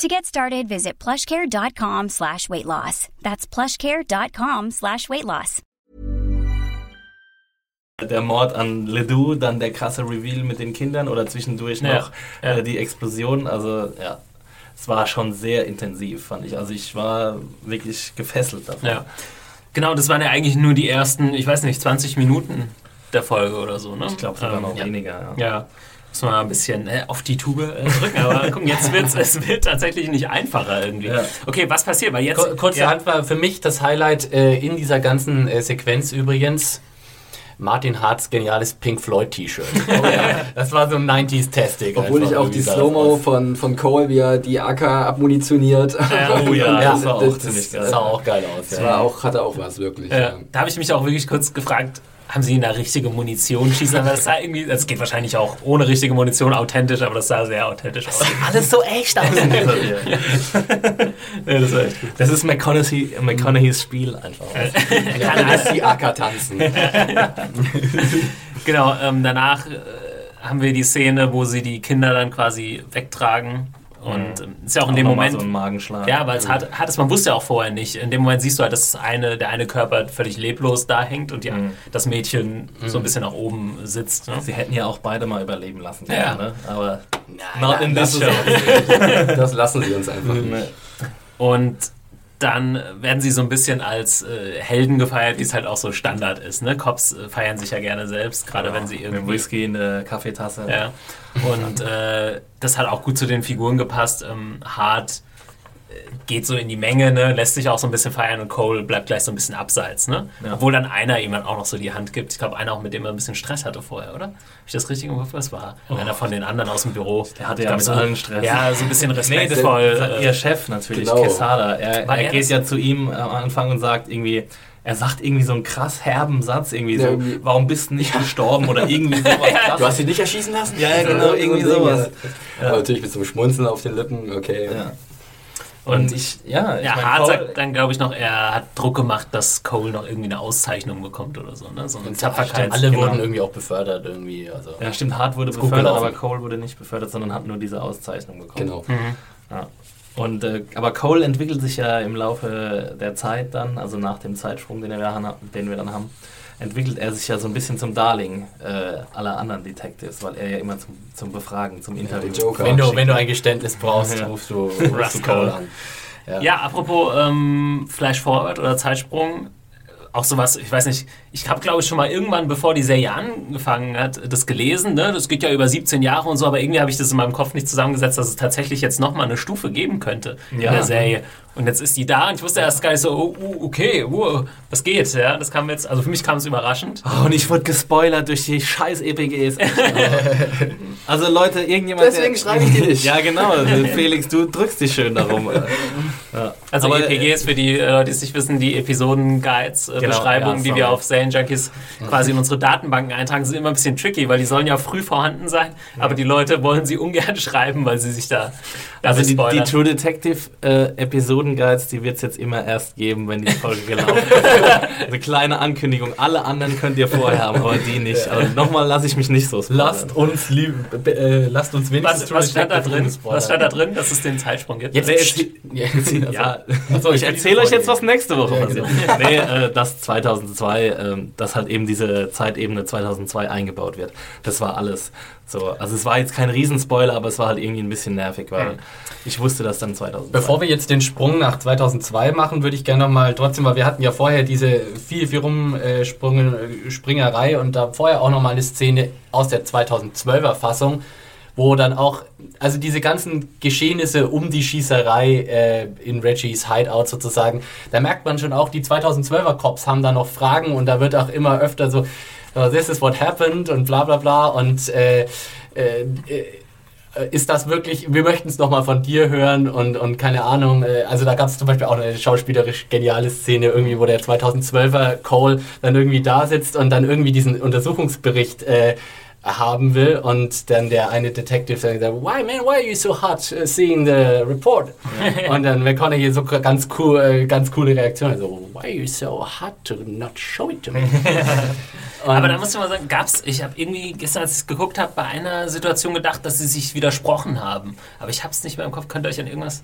To get started, visit plushcare.com slash weight loss. That's plushcare.com slash weight loss. der Mord an Ledoux, dann der krasse Reveal mit den Kindern oder zwischendurch Ja, noch ja. Äh, die Explosion. Also ja, es war schon sehr intensiv, fand ich. Also ich war wirklich gefesselt davon. Ja. Genau, das waren ja eigentlich nur die ersten, ich weiß nicht, 20 Minuten der Folge oder so, ne? Ich glaube sogar Ähm, noch ja. weniger. Ja. Ja. Muss man mal ein bisschen äh, auf die Tube äh, drücken, aber guck, jetzt wird's, es wird tatsächlich nicht einfacher irgendwie. Ja. Okay, was passiert? Weil jetzt. Kur- Kurze ja, Hand war für mich das Highlight äh, in dieser ganzen äh, Sequenz übrigens. Martin Harts geniales Pink Floyd T-Shirt. Das war so ein 90s-Tastic. Obwohl ich auch die Slow-Mo von, von Cole, wie er die AK abmunitioniert. Ja, Oh ja, Ja, das war auch das- ziemlich Das geil. sah auch geil aus. Das Ja. war auch, hatte auch was, wirklich. Ja. da habe ich mich auch wirklich kurz gefragt, haben sie in da richtige Munition schießen? Aber das sah irgendwie, das geht wahrscheinlich auch ohne richtige Munition authentisch, aber das sah sehr authentisch aus. Alles so echt aus das gut. Das ist McConaughey, McConaughey's Spiel einfach. Ja, kann erst die AK tanzen. Genau, ähm, danach äh, haben wir die Szene, wo sie die Kinder dann quasi wegtragen. Und ähm, ist ja auch in dem Auch nochmal Moment. so ein Magenschlag. Ja, weil es hat, hat es, man wusste ja auch vorher nicht. In dem Moment siehst du halt, dass das eine, der eine Körper völlig leblos da hängt und die, das Mädchen so ein bisschen nach oben sitzt. Ne? Sie hätten ja auch beide mal überleben lassen können, Ja. ne? aber Nein, not in das this show. Das lassen sie uns einfach nicht. Und dann werden sie so ein bisschen als äh, Helden gefeiert, wie es halt auch so Standard ist. Ne? Cops äh, feiern sich ja gerne selbst, gerade wenn sie Mit irgendwie Whisky in der Kaffeetasse. Ja. Und äh, das hat auch gut zu den Figuren gepasst. Ähm, Hart geht so in die Menge, ne? lässt sich auch so ein bisschen feiern und Cole bleibt gleich so ein bisschen abseits. Ne? Ja. Obwohl dann einer ihm dann auch noch so die Hand gibt. Ich glaube, einer auch, mit dem er ein bisschen Stress hatte vorher, oder? Habe ich das richtig im Kopf? Das war einer von den anderen aus dem Büro. Der hatte ja mit so, allen Stress. Ja, so ein bisschen Nee, das respektvoll. äh, ihr Chef natürlich, Genau. Quesada. Er, er er geht ja zu ihm am Anfang und sagt irgendwie, er sagt irgendwie so einen krass herben Satz, irgendwie Ja, so, irgendwie- warum bist du nicht gestorben oder irgendwie sowas. Du hast sie nicht erschießen lassen? Ja, ja, genau, irgendwie sowas. ja. Aber natürlich mit so einem Schmunzeln auf den Lippen, okay. Und ich, ja, ich ja, mein, Hart Cole- sagt dann, glaube ich, noch, er hat Druck gemacht, dass Cole noch irgendwie eine Auszeichnung bekommt oder so. Ne? So eine Tapferkeit. Alle genau. wurden irgendwie auch befördert irgendwie. Also. Ja, stimmt, Hart wurde befördert, aber Cole wurde nicht befördert, sondern hat nur diese Auszeichnung bekommen. Genau. Ja. Und, äh, aber Cole entwickelt sich ja im Laufe der Zeit dann, also nach dem Zeitsprung, den wir, den wir dann haben, entwickelt er sich ja so ein bisschen zum Darling äh, aller anderen Detectives, weil er ja immer zum, zum Befragen, zum Interview. Joker. Wenn du, wenn du ein Geständnis brauchst, Ja. rufst du, Rascal. Cole an. Ja, apropos ähm, Flash Forward oder Zeitsprung, auch sowas, ich weiß nicht, ich habe glaube ich schon mal irgendwann, bevor die Serie angefangen hat, das gelesen, ne? das geht ja über 17 Jahre und so, aber irgendwie habe ich das in meinem Kopf nicht zusammengesetzt, dass es tatsächlich jetzt nochmal eine Stufe geben könnte in Ja. der Serie. Und jetzt ist die da und ich wusste erst gar nicht so, oh, oh, okay, oh, was geht, ja, das kam jetzt, also für mich kam es überraschend. Oh, und ich wurde gespoilert durch die scheiß EPGs. also Leute, irgendjemand... Deswegen schreibe ich die nicht. Ja, genau. Felix, du drückst dich schön darum. Ja. Also Aber, EPGs für die äh, Leute, die es nicht wissen, die Episoden-Guides, äh, Genau, Beschreibungen, ja, die wir auf Serienjunkies quasi in unsere Datenbanken eintragen, sind immer ein bisschen tricky, weil die sollen ja früh vorhanden sein, aber die Leute wollen sie ungern schreiben, weil sie sich da Also die, die. True Detective äh, Episoden-Guides, die wird es jetzt immer erst geben, wenn die Folge gelaufen ist. Eine kleine Ankündigung. Alle anderen könnt ihr vorher haben, aber die nicht. Also nochmal lasse ich mich nicht so spoilern. Lasst uns, lieb, äh, lasst uns wenigstens was, was, stand da drin? was stand da drin, dass es den Zeitsprung gibt? Jetzt, Ja, ja, Achso, ich erzähle euch jetzt, was nächste Woche Ja, passiert. genau. Nee, äh, dass 2002, ähm, dass halt eben diese Zeitebene 2002 eingebaut wird. Das war alles. So, also es war jetzt kein Riesenspoiler, aber es war halt irgendwie ein bisschen nervig, weil ich wusste das dann 2002. Bevor wir jetzt den Sprung nach 2002 machen, würde ich gerne nochmal trotzdem, weil wir hatten ja vorher diese viel, viel Rumspringerei und da vorher auch nochmal eine Szene aus der 2012er Fassung, wo dann auch, also diese ganzen Geschehnisse um die Schießerei äh, in Reggies Hideout sozusagen, da merkt man schon auch, die 2012er Cops haben da noch Fragen und da wird auch immer öfter so, this is what happened und bla bla bla. Und äh, äh, ist das wirklich, wir möchten es nochmal von dir hören und, und keine Ahnung, äh, also da gab es zum Beispiel auch eine schauspielerisch geniale Szene irgendwie, wo der 2012er Cole dann irgendwie da sitzt und dann irgendwie diesen Untersuchungsbericht äh, haben will und dann der eine Detective sagt, why man, why are you so hot uh, seeing the report? und dann McConaughey so ganz cool, äh, ganz coole Reaktion, so why are you so hot to not show it to me? Aber da musst du mal sagen, gab's, ich habe irgendwie gestern, als ich es geguckt habe, bei einer Situation gedacht, dass sie sich widersprochen haben. Aber ich habe es nicht mehr im Kopf. Könnt ihr euch an irgendwas,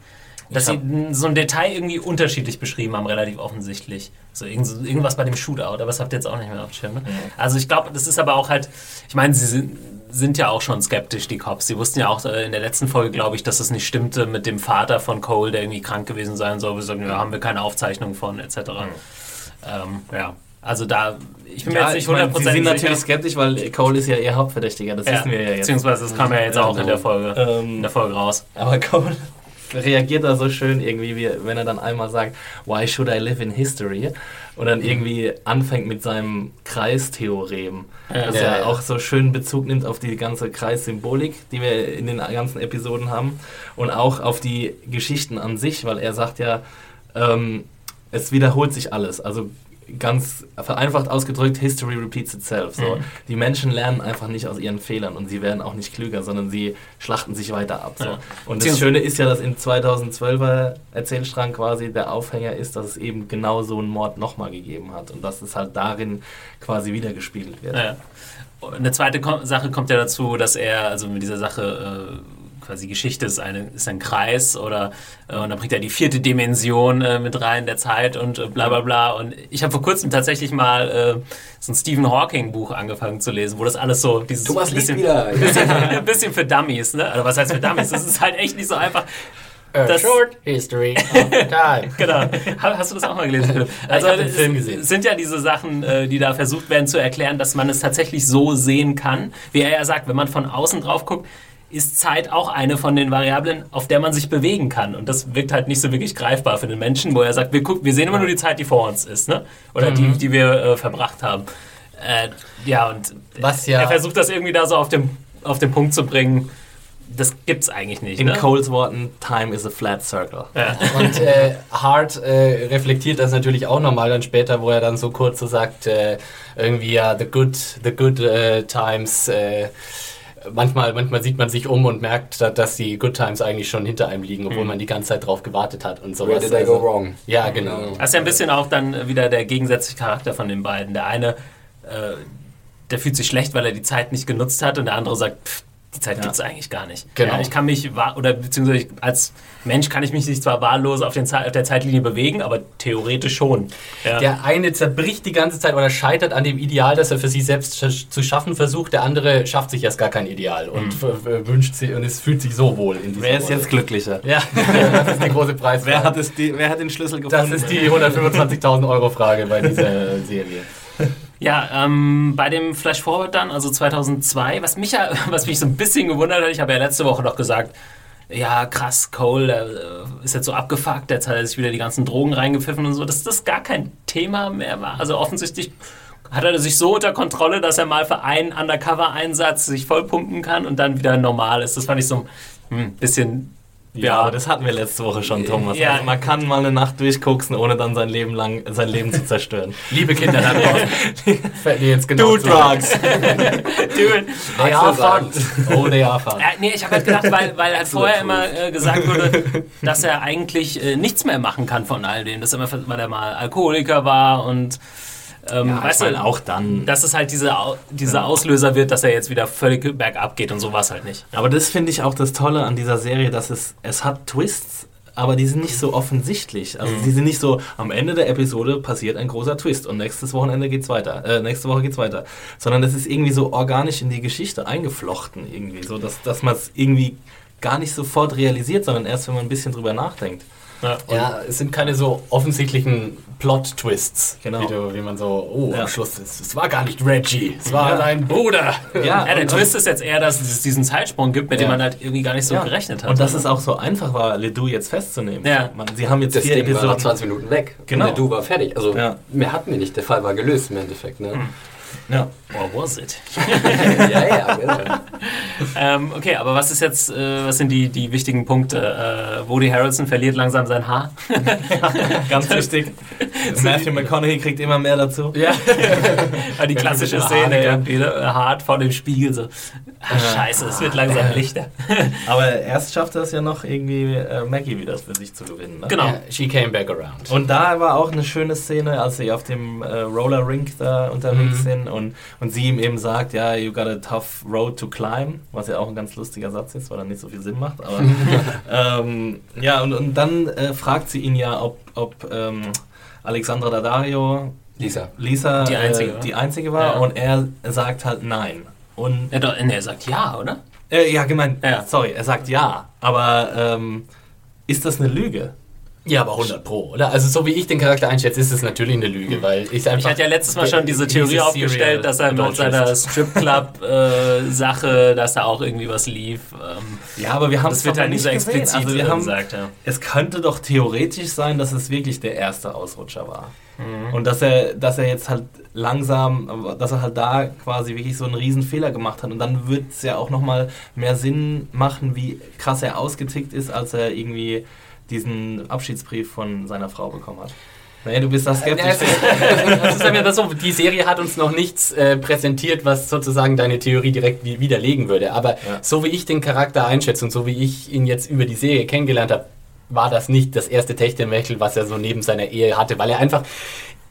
dass sie so ein Detail irgendwie unterschiedlich beschrieben haben, relativ offensichtlich. So irgend, irgendwas bei dem Shootout, aber das habt ihr jetzt auch nicht mehr auf dem Schirm. Ne? Also ich glaube, das ist aber auch halt, ich meine, sie sind, sind ja auch schon skeptisch, die Cops. Sie wussten ja auch äh, in der letzten Folge, glaube ich, dass es nicht stimmte mit dem Vater von Cole, der irgendwie krank gewesen sein soll. Wir sagen, ja, haben wir keine Aufzeichnung von, etc. Ähm, ja. Also da, ich bin mir Ja, jetzt nicht ich meine, 100% Sie sind natürlich sicher. skeptisch, weil Cole ist ja ihr Hauptverdächtiger, das Ja, wissen wir ja jetzt. Beziehungsweise das kam ja jetzt auch in der Folge, Ähm, in der Folge raus. Aber Cole reagiert da so schön irgendwie, wie, wenn er dann einmal sagt, why should I live in history? Und dann irgendwie anfängt mit seinem Kreistheorem. Ja. dass Ja, er ja. auch so schön Bezug nimmt auf die ganze Kreissymbolik, die wir in den ganzen Episoden haben. Und auch auf die Geschichten an sich, weil er sagt ja, ähm, es wiederholt sich alles. Also ganz vereinfacht ausgedrückt, History repeats itself. So. Mhm. Die Menschen lernen einfach nicht aus ihren Fehlern und sie werden auch nicht klüger, sondern sie schlachten sich weiter ab. So. Ja. Und das Schöne ist ja, dass im 2012er Erzählstrang quasi der Aufhänger ist, dass es eben genau so einen Mord nochmal gegeben hat und dass es halt darin quasi wiedergespiegelt wird. Ja. Eine zweite Sache kommt ja dazu, dass er, also mit dieser Sache, äh, quasi Geschichte ist, eine, ist ein Kreis oder äh, und dann bringt er die vierte Dimension äh, mit rein der Zeit und äh, bla bla bla. Und ich habe vor kurzem tatsächlich mal äh, so ein Stephen Hawking Buch angefangen zu lesen, wo das alles so dieses Thomas bisschen, wieder. bisschen, ein bisschen für Dummies, ne? Also was heißt für Dummies? Das ist halt echt nicht so einfach. A Das- short history of time. Genau. Ha- Hast du das auch mal gelesen? Philipp? Also hab den es Film gesehen. sind ja diese Sachen, äh, die da versucht werden zu erklären, dass man es tatsächlich so sehen kann, wie er ja sagt, wenn man von außen drauf guckt, ist Zeit auch eine von den Variablen, auf der man sich bewegen kann. Und das wirkt halt nicht so wirklich greifbar für den Menschen, wo er sagt, wir, gucken, wir sehen immer nur die Zeit, die vor uns ist, ne? Oder die, Mhm. die wir äh, verbracht haben. Äh, ja, und Was ja- er versucht das irgendwie da so auf den, auf den Punkt zu bringen. Das gibt's eigentlich nicht. In ne? Coles Worten, time is a flat circle. Ja. Und äh, Hart äh, reflektiert das natürlich auch nochmal dann später, wo er dann so kurz so sagt, äh, irgendwie ja, the good, the good äh, times. Manchmal, manchmal sieht man sich um und merkt, da- dass die Good Times eigentlich schon hinter einem liegen, obwohl man die ganze Zeit drauf gewartet hat und sowas. Where did I go wrong? Ja, genau. Das ist ja ein bisschen auch dann wieder der gegensätzliche Charakter von den beiden. Der eine, äh, der fühlt sich schlecht, weil er die Zeit nicht genutzt hat und der andere sagt, pff, die Zeit Ja. gibt's eigentlich gar nicht. Genau. Ja, ich kann mich, oder beziehungsweise als Mensch kann ich mich nicht zwar wahllos auf, den auf der Zeitlinie bewegen, aber theoretisch schon. Ja. Der eine zerbricht die ganze Zeit oder scheitert an dem Ideal, das er für sich selbst sch- zu schaffen versucht. Der andere schafft sich erst gar kein Ideal und f- wünscht sich und es fühlt sich so wohl in Wer ist Rolle. jetzt glücklicher? Ja, das ist die große Preisfrage. Wer hat, es die, wer hat den Schlüssel das gefunden? ist die 125.000 Euro Frage bei dieser Serie. Ja, ähm, bei dem Flash Forward dann, also 2002, was mich ja, was mich so ein bisschen gewundert hat, ich habe ja letzte Woche noch gesagt, ja krass, Cole der, äh, ist jetzt so abgefuckt, jetzt hat er sich wieder die ganzen Drogen reingepfiffen und so, dass das gar kein Thema mehr war. Also offensichtlich hat er sich so unter Kontrolle, dass er mal für einen Undercover-Einsatz sich vollpumpen kann und dann wieder normal ist. Das fand ich so ein hm, bisschen... Ja, aber das hatten wir letzte Woche schon, Thomas. Ja. Also man kann mal eine Nacht durchkoksen, ohne dann sein Leben lang sein Leben zu zerstören. Liebe Kinder da draußen, fällt mir jetzt genau Do zu. drugs! Dude, They are fun. Oh, they are fun. Ja, nee, ich habe halt gedacht, weil, weil halt vorher immer äh, gesagt wurde, dass er eigentlich äh, nichts mehr machen kann von all dem. Dass er immer, weil er mal Alkoholiker war und ähm, Ja, weißt ich meine, du, auch dann. dass es halt diese, Au- dieser Auslöser wird, dass er jetzt wieder völlig bergab geht und so war es halt nicht. Aber das finde ich auch das Tolle an dieser Serie, dass es, es hat Twists, aber die sind nicht so offensichtlich. Also die sind nicht so, am Ende der Episode passiert ein großer Twist und nächstes Wochenende geht's weiter, äh, nächste Woche geht's weiter. Sondern es ist irgendwie so organisch in die Geschichte eingeflochten irgendwie, so dass, dass man es irgendwie gar nicht sofort realisiert, sondern erst, wenn man ein bisschen drüber nachdenkt. Ja. Ja, es sind keine so offensichtlichen Plot-Twists. Genau. Wie, du, wie man so, oh, Ja. am Schluss, es, es war gar nicht Reggie, es war Ja. dein Bruder. Ja, Ja, der Twist ist jetzt eher, dass es diesen Zeitsprung gibt, mit dem man halt irgendwie gar nicht so Ja. gerechnet hat. Und dass es auch so einfach war, Ledoux jetzt festzunehmen. Ja. Man, sie haben jetzt Das vier Ding war Episoden. 20 Minuten weg. Genau. Und Du war fertig. Also Ja. mehr hatten wir nicht. Der Fall war gelöst im Endeffekt. Ne? Ja. Or was it? ja, ja, genau. Ähm, okay, aber was ist jetzt, äh, was sind die, die wichtigen Punkte? Äh, Woody Harrelson verliert langsam sein Haar. Ganz wichtig. Matthew McConaughey kriegt immer mehr dazu. Ja. Die klassische Szene irgendwie, ne? hart vor dem Spiegel so. Ah, scheiße, es wird langsam lichter. Aber erst schafft er es ja noch irgendwie äh, Maggie wieder für sich zu gewinnen. Ne? Genau. Ja, she came back around. Und da war auch eine schöne Szene, als sie auf dem äh, Roller Rink da unterwegs Mhm. sind und, und sie ihm eben sagt, ja, you got a tough road to climb, was ja auch ein ganz lustiger Satz ist, weil er nicht so viel Sinn macht. Aber ähm, ja, und, und dann äh, fragt sie ihn ja, ob, ob ähm, Alexandra Daddario, Lisa. Lisa, Die einzige äh, war. die einzige war Ja. und er sagt halt nein. Und Ja, doch, er sagt ja, oder? äh, ja, gemeint, Ja. sorry, er sagt ja, aber ähm, ist das eine Lüge? Ja, aber 100 Pro, oder? Also so wie ich den Charakter einschätze, ist es natürlich eine Lüge, weil ich Ich einfach... hatte ja letztes Mal schon diese Theorie aufgestellt, dass er mit seiner Stripclub-Sache, dass da auch irgendwie was lief. Ähm, Ja, aber wir haben wird halt nicht so explizit Also wir äh, haben, gesagt, ja. es könnte doch theoretisch sein, dass es wirklich der erste Ausrutscher war. Mhm. Und dass er, dass er jetzt halt langsam, dass er halt da quasi wirklich so einen riesen Fehler gemacht hat. Und dann wird es ja auch nochmal mehr Sinn machen, wie krass er ausgetickt ist, als er irgendwie diesen Abschiedsbrief von seiner Frau bekommen hat. Naja, du bist da skeptisch. es ist, ja wieder so, die Serie hat uns noch nichts äh, präsentiert, was sozusagen deine Theorie direkt wi- widerlegen würde. Aber Ja. so wie ich den Charakter einschätze und so wie ich ihn jetzt über die Serie kennengelernt habe, war das nicht das erste Techtelmechtel, was er so neben seiner Ehe hatte, weil er einfach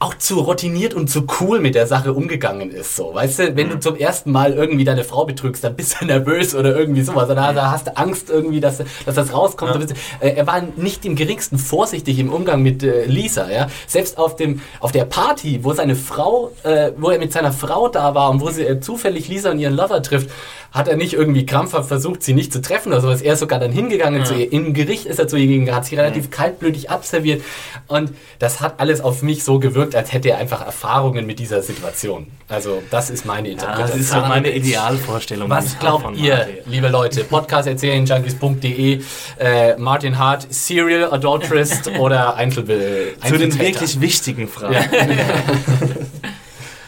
auch zu routiniert und zu cool mit der Sache umgegangen ist. So, weißt du, wenn du zum ersten Mal irgendwie deine Frau betrügst, dann bist du nervös oder irgendwie sowas. Oder da hast du Angst irgendwie, dass, dass das rauskommt. Ja. Du äh, er war nicht im geringsten vorsichtig im Umgang mit äh, Lisa. Ja? Selbst auf, dem, auf der Party, wo seine Frau, äh, wo er mit seiner Frau da war und wo sie äh, zufällig Lisa und ihren Lover trifft, hat er nicht irgendwie krampfhaft versucht, sie nicht zu treffen oder sowas. Er ist sogar dann hingegangen zu ihr. Im Gericht ist er zu ihr gegangen, hat sie relativ kaltblütig abserviert. Und das hat alles auf mich so gewirkt, als hätte er einfach Erfahrungen mit dieser Situation. Also, das ist meine Ja, Interpretation. das ist so meine Idealvorstellung. Was glaubt ihr, habe. liebe Leute? Podcast erzählen, junkies.de, äh, Martin Hart, Serial Adulterist oder Einzelbild? Zu den wirklich wichtigen Fragen.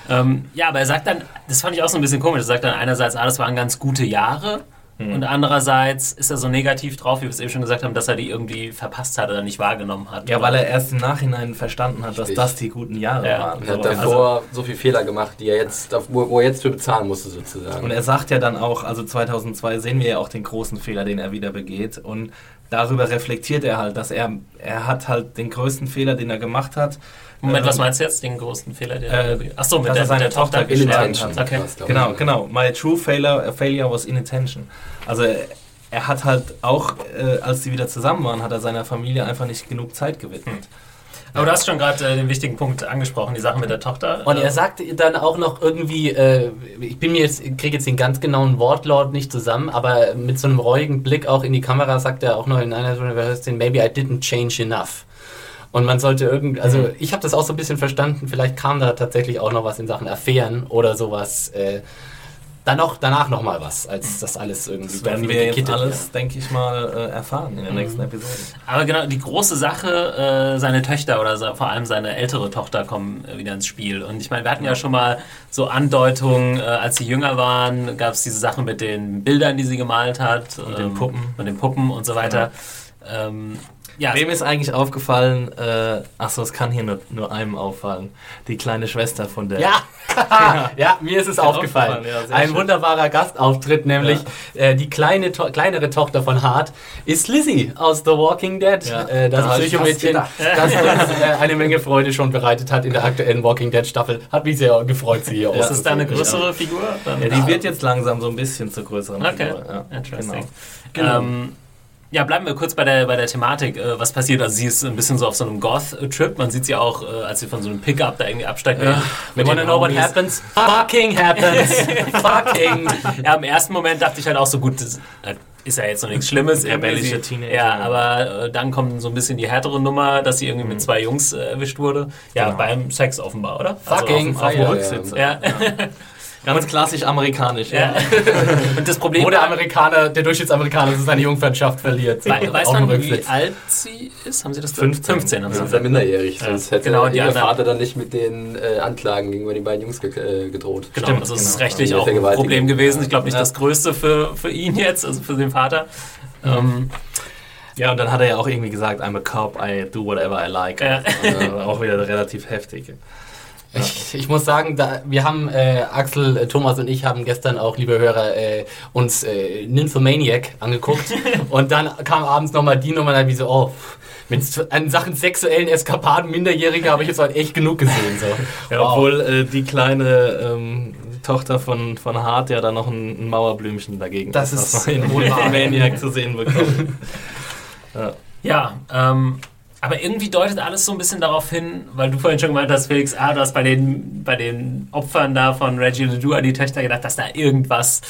Ja. Ähm, ja, aber er sagt dann, das fand ich auch so ein bisschen komisch, er sagt dann einerseits, ah, das waren ganz gute Jahre und andererseits ist er so negativ drauf, wie wir es eben schon gesagt haben, dass er die irgendwie verpasst hat oder nicht wahrgenommen hat. Ja, oder? weil er erst im Nachhinein verstanden hat, dass das die guten Jahre Ja. waren. Und hat So, davor so viele Fehler gemacht, die er jetzt, wo, wo er jetzt für bezahlen musste sozusagen. Und er sagt ja dann auch, also 2002 sehen wir ja auch den großen Fehler, den er wieder begeht. Und darüber reflektiert er halt, dass er, er hat halt den größten Fehler, den er gemacht hat. Moment, ähm, was meinst du jetzt, den großen Fehler, den Äh, Achso, mit der, er seine der Tochter Tochter geschlagen Inattention hat. Okay. Genau, genau. My true failure, failure was inattention. Also er hat halt auch, äh, als sie wieder zusammen waren, hat er seiner Familie einfach nicht genug Zeit gewidmet. Aber du hast schon gerade äh, den wichtigen Punkt angesprochen, die Sache mit der Tochter. Und er sagt dann auch noch irgendwie, äh, ich bin mir jetzt, kriege jetzt den ganz genauen Wortlaut nicht zusammen, aber mit so einem reuigen Blick auch in die Kamera sagt er auch noch in einer Szene, maybe I didn't change enough. Und man sollte irgendwie, also Mhm. ich habe das auch so ein bisschen verstanden, vielleicht kam da tatsächlich auch noch was in Sachen Affären oder sowas. Äh, dann noch, danach noch mal was, als das alles irgendwie Das werden wir jetzt alles, denke ich mal, äh, erfahren in den nächsten Episoden. Aber genau, die große Sache, äh, seine Töchter oder vor allem seine ältere Tochter kommen äh, wieder ins Spiel. Und ich meine, wir hatten ja schon mal so Andeutungen, als sie jünger waren, gab es diese Sachen mit den Bildern, die sie gemalt hat. Und den Puppen. Genau. Und den Puppen und so weiter. Ähm, ja, Wem ist eigentlich aufgefallen, äh, achso, es kann hier nur, nur einem auffallen, die kleine Schwester von der... Ja, ja, mir ist es aufgefallen. aufgefallen, ja, Ein schön. wunderbarer Gastauftritt, nämlich äh, die kleine to kleinere Tochter von Hart ist Lizzie aus The Walking Dead. Ja. Äh, das Da Psychomädchen, das uns äh, eine Menge Freude schon bereitet hat in der aktuellen Walking Dead Staffel. Hat mich sehr gefreut, sie hier ist es da eine größere Figur? Ja, die wird jetzt langsam so ein bisschen zur größeren Okay, Figur. Ja, interesting. Genau. Ähm, ja, bleiben wir kurz bei der, bei der Thematik. Äh, was passiert? Also, sie ist ein bisschen so auf so einem Goth-Trip. Man sieht sie auch, äh, als sie von so einem Pickup da irgendwie absteigt. We mit wanna know what happens? Fucking happens! Fucking! Ja, im ersten Moment dachte ich halt auch so gut, das, ist ja jetzt noch nichts Schlimmes. Rebellische. Teenager. Ja, aber äh, dann kommt so ein bisschen die härtere Nummer, dass sie irgendwie mit zwei Jungs äh, erwischt wurde. Ja, Genau. beim Sex offenbar, oder? Fucking auf, auf dem Feier. Rücksitz. Ja. Ganz klassisch amerikanisch. ja. Und das Problem Wo der Amerikaner, der Durchschnittsamerikaner seine Jungfernschaft verliert. Wei- weiß man, wie alt sie ist? Haben Sie das 15. 15 haben Sie Sie ist ja gesagt. minderjährig, sonst hätte Genau, die ihr Vater dann nicht mit den äh, Anklagen gegenüber den beiden Jungs ge äh, gedroht. Genau, Stimmt, also es ist genau. rechtlich Also auch ein. Problem gewesen. Ich glaube nicht Ja. das größte für, für ihn jetzt, also für den Vater. Ähm, Ja, und dann hat er ja auch irgendwie gesagt, I'm a cop, I do whatever I like. Ja. Also auch wieder relativ heftig. Ich, ich muss sagen, da, wir haben, äh, Axel, äh, Thomas und ich haben gestern auch, liebe Hörer, äh, uns äh, Nymphomaniac angeguckt. und dann kam abends nochmal die Nummer, dann wie so, oh, mit an Sachen sexuellen Eskapaden Minderjähriger habe ich jetzt halt echt genug gesehen. So. Ja, obwohl äh, die kleine ähm, Tochter von, von Hart ja da noch ein, ein Mauerblümchen dagegen Das hat, ist was man in. Maniac zu sehen bekommt. ja. ja, ähm, aber irgendwie deutet alles so ein bisschen darauf hin, weil du vorhin schon gemeint hast, Felix, ah, du hast bei den, bei den Opfern da von Reggie Ledoux an die Töchter gedacht, dass da irgendwas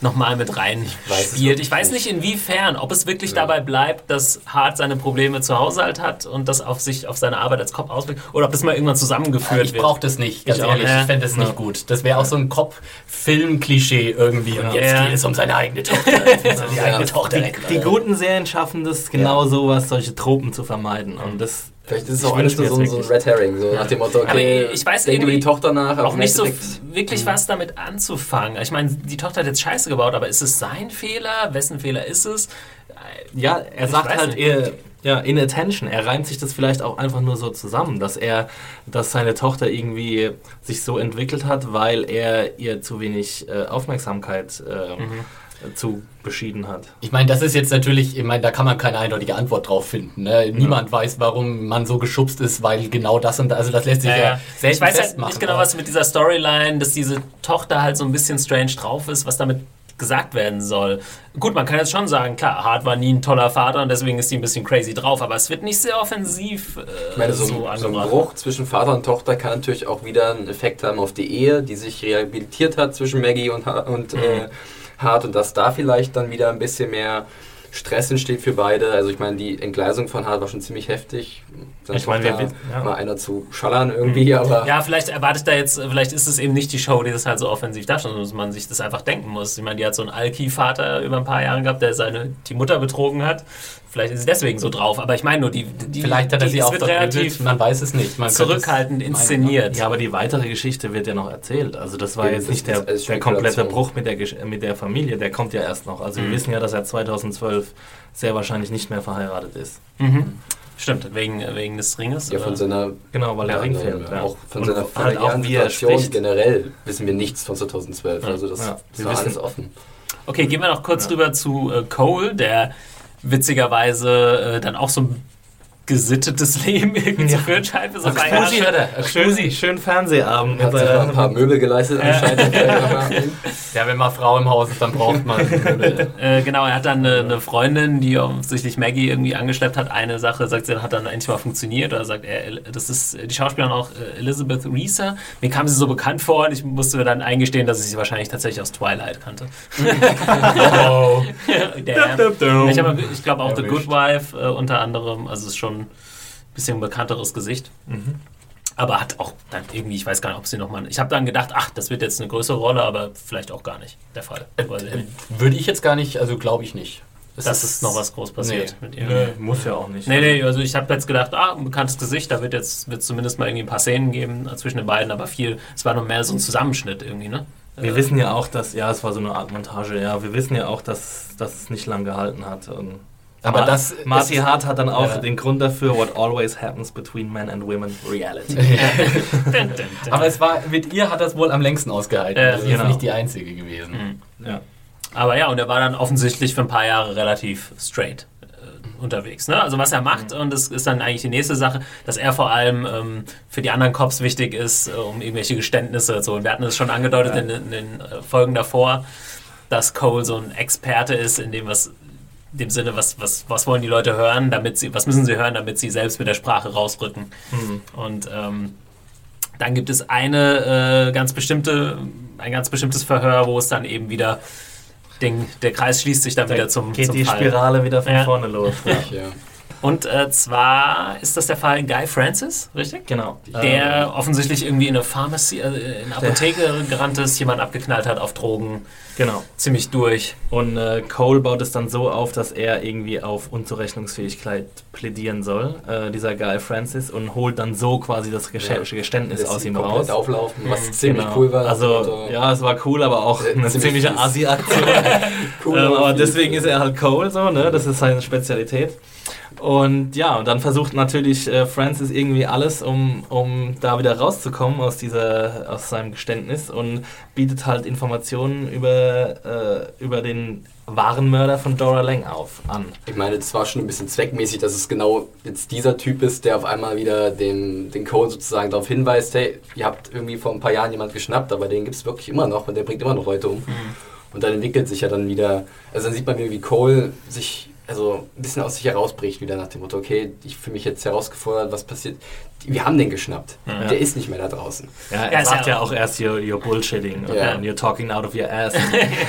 nochmal mit rein weiß es spielt. Ich weiß nicht inwiefern, ob es wirklich dabei bleibt, dass Hart seine Probleme zu Hause halt hat und das auf sich, auf seine Arbeit als Kopf auswirkt, oder ob das mal irgendwann zusammengeführt Ich wird. brauche das nicht, ganz Ich auch ehrlich. nicht. Ich fände das nicht gut. Das wäre auch so ein Kopf-Film-Klischee irgendwie. Und jetzt Ja. geht es um seine eigene Tochter. Die eigene Tochter retten. Die guten Serien schaffen das genau sowas, solche Tropen zu vermeiden. Und das Vielleicht ist es auch alles nur so, so ein Red Herring, so nach dem Motto, okay, Aber ich weiß denk über die Tochter nach, auch nicht so wirklich was damit anzufangen. Ich meine, die Tochter hat jetzt Scheiße gebaut, aber ist es sein Fehler? Wessen Fehler ist es? Ja, er Ich sagt halt eher, ja, inattention. Er reimt sich das vielleicht auch einfach nur so zusammen, dass er, dass seine Tochter irgendwie sich so entwickelt hat, weil er ihr zu wenig äh, Aufmerksamkeit ähm, Mhm. Zu beschieden hat. Ich meine, das ist jetzt natürlich, ich meine, da kann man keine eindeutige Antwort drauf finden. Ne? Niemand weiß, warum man so geschubst ist, weil genau das und also das lässt sich ja, Ja, ja. selten Ich weiß halt nicht genau, was mit dieser Storyline, dass diese Tochter halt so ein bisschen strange drauf ist, was damit gesagt werden soll. Gut, man kann jetzt schon sagen, klar, Hart war nie ein toller Vater und deswegen ist sie ein bisschen crazy drauf, aber es wird nicht sehr offensiv äh, Ich meine, so, so ein- so ein. Bruch zwischen Vater und Tochter kann natürlich auch wieder einen Effekt haben auf die Ehe, die sich rehabilitiert hat zwischen Maggie und, und Mhm. äh, Hart und dass da vielleicht dann wieder ein bisschen mehr Stress entsteht für beide. Also ich meine, die Entgleisung von Hart war schon ziemlich heftig. Ich meine, wir wissen- ja. mal einer zu schallern irgendwie, aber Ja, vielleicht erwarte ich da jetzt, vielleicht ist es eben nicht die Show, die das halt so offensiv darstellt, sondern dass man sich das einfach denken muss. Ich meine, die hat so einen Alki-Vater über ein paar Jahre gehabt, der seine, die Mutter betrogen hat. Vielleicht ist sie deswegen so drauf. Aber ich meine nur, die, die Vielleicht hat er sie auch relativ man weiß es nicht. Man zurückhaltend meinen, inszeniert. Ja, aber die weitere Geschichte wird ja noch erzählt. Also das war Ja, jetzt das nicht der, der komplette. Bruch mit der, mit der Familie, der kommt ja erst noch. Also Mhm. wir wissen ja, dass er 2012 sehr wahrscheinlich nicht mehr verheiratet ist. Stimmt, wegen, wegen des Ringes. ja, von seiner Genau, weil der Ja, Ring fehlt. Ja. Auch von Und seiner halt auch, wie er spricht. generell wissen wir nichts von 2012. Also das Ja. wissen- alles offen. Okay, gehen wir noch kurz rüber zu äh, Cole, der witzigerweise äh, dann auch so ein gesittetes Leben irgendwie zu führen scheint. Für so. Cozy hat er. Schön, schön Fernsehabend. Hat sich ein paar Möbel geleistet anscheinend. Ja, wenn mal Frau im Haus ist, dann braucht man Möbel. Äh, genau, er hat dann eine, eine Freundin, die offensichtlich Maggie irgendwie angeschleppt hat. Eine Sache, sagt sie, hat dann endlich mal funktioniert. Oder sagt er, das ist die Schauspielerin auch äh, Elizabeth Reeser. Mir kam sie so bekannt vor und ich musste mir dann eingestehen, dass ich sie wahrscheinlich tatsächlich aus Twilight kannte. Oh. Damn. Ich, ich glaube auch The Erwischt. Good Wife äh, unter anderem, also ist schon ein bisschen bekannteres Gesicht. Aber hat auch dann irgendwie, ich weiß gar nicht, ob sie nochmal. Ich habe dann gedacht, ach, das wird jetzt eine größere Rolle, aber vielleicht auch gar nicht der Fall. Weil, Würde ich jetzt gar nicht, also glaube ich nicht. Es dass es noch was groß passiert mit ihr. Nö, muss ja auch nicht. Nee, nee, also ich habe jetzt gedacht, ah, ein bekanntes Gesicht, da wird jetzt wird zumindest mal irgendwie ein paar Szenen geben zwischen den beiden, aber viel, es war nur mehr so ein Zusammenschnitt irgendwie, ne? Wir wissen ja auch, dass, ja, es war so eine Art Montage, ja, wir wissen ja auch, dass, dass es nicht lang gehalten hat. Und Aber das- Marty Hart hat dann auch Ja. den Grund dafür, what always happens between men and women, reality. Aber es war, mit ihr hat das wohl am längsten ausgehalten. Ja, das ist genau. nicht die einzige gewesen. ja. Aber ja, und er war dann offensichtlich für ein paar Jahre relativ straight äh, unterwegs. Ne? Also was er macht, und das ist dann eigentlich die nächste Sache, dass er vor allem ähm, für die anderen Cops wichtig ist, äh, um irgendwelche Geständnisse zu holen. Wir hatten es schon angedeutet in, in den äh, Folgen davor, dass Cole so ein Experte ist in dem, was dem Sinne, was, was, was wollen die Leute hören, damit sie, was müssen sie hören, damit sie selbst mit der Sprache rausrücken. Und ähm, dann gibt es eine äh, ganz bestimmte, ein ganz bestimmtes Verhör, wo es dann eben wieder den, der Kreis schließt sich dann wieder zum, geht zum die Fall. Spirale wieder von Ja. vorne los. Ja. Und äh, zwar ist das der Fall Guy Francis, richtig? Genau. Der offensichtlich irgendwie in eine Pharmacy, äh, in eine Apotheke gerannt ist, jemand abgeknallt hat auf Drogen, genau. ziemlich durch. Und äh, Cole baut es dann so auf, dass er irgendwie auf Unzurechnungsfähigkeit plädieren soll, äh, dieser Guy Francis, und holt dann so quasi das Gesch Ja. Geständnis Lässt aus ihm raus. auflaufen, was ziemlich Genau. cool war. Also, Und, äh, ja, es war cool, aber auch Äh, eine ziemlich ziemliche. Asi-Aktion. cool, ähm, aber deswegen ist er halt Cole so, ne? Das ist seine Spezialität. Und ja, und dann versucht natürlich äh, Francis irgendwie alles, um, um da wieder rauszukommen aus dieser, aus seinem Geständnis und bietet halt Informationen über, äh, über den wahren Mörder von Dora Lang auf an. Ich meine, das war schon ein bisschen zweckmäßig, dass es genau jetzt dieser Typ ist, der auf einmal wieder den, den Cole sozusagen darauf hinweist, hey, ihr habt irgendwie vor ein paar Jahren jemand geschnappt, aber den gibt es wirklich immer noch und der bringt immer noch Leute um. Und dann entwickelt sich ja dann wieder, also dann sieht man wieder, wie Cole sich also ein bisschen aus sich herausbricht, wieder nach dem Motto, okay, ich fühle mich jetzt herausgefordert, was passiert. Wir haben den geschnappt. Der ist nicht mehr da draußen. Ja, Ja, er ist sagt ja ja auch- auch erst, you're, you're bullshitting Ja. and you're talking out of your ass.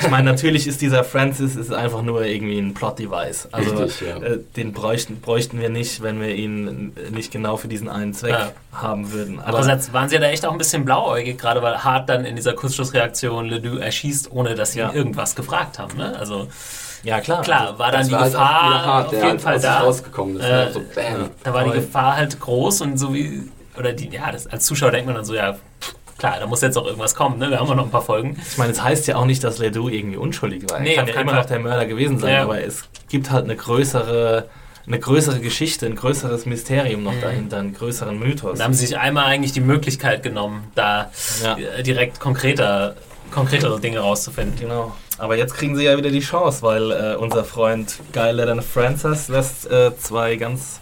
ich meine, natürlich ist dieser Francis ist einfach nur irgendwie ein Plot-Device. Also Richtig, ja. äh, den bräuchten, bräuchten wir nicht, wenn wir ihn nicht genau für diesen einen Zweck Ja. haben würden. Aber Andererseits waren sie ja da echt auch ein bisschen blauäugig, gerade weil Hart dann in dieser Kurzschlussreaktion Ledoux erschießt, ohne dass sie Ja. ihn irgendwas gefragt haben. Ne? Also ja klar. klar, war dann Das die war halt Gefahr wieder hart, auf jeden halt Fall da. rausgekommen ist. Äh, so, bam. Da war die Gefahr halt groß und so wie, oder die, ja, das, als Zuschauer denkt man dann so, ja, klar, da muss jetzt auch irgendwas kommen, ne? Wir haben ja noch ein paar Folgen. Ich meine, es heißt ja auch nicht, dass Ledoux irgendwie unschuldig war. Nee, er kann ja immer noch der Mörder gewesen sein, Ja. aber es gibt halt eine größere, eine größere Geschichte, ein größeres Mysterium Mhm. noch dahinter, einen größeren Mythos. Da haben sie sich einmal eigentlich die Möglichkeit genommen, da Ja. äh, direkt konkreter, konkretere Dinge rauszufinden. Genau. Aber jetzt kriegen sie ja wieder die Chance, weil äh, unser Freund Guy Leonard Francis lässt äh, zwei ganz,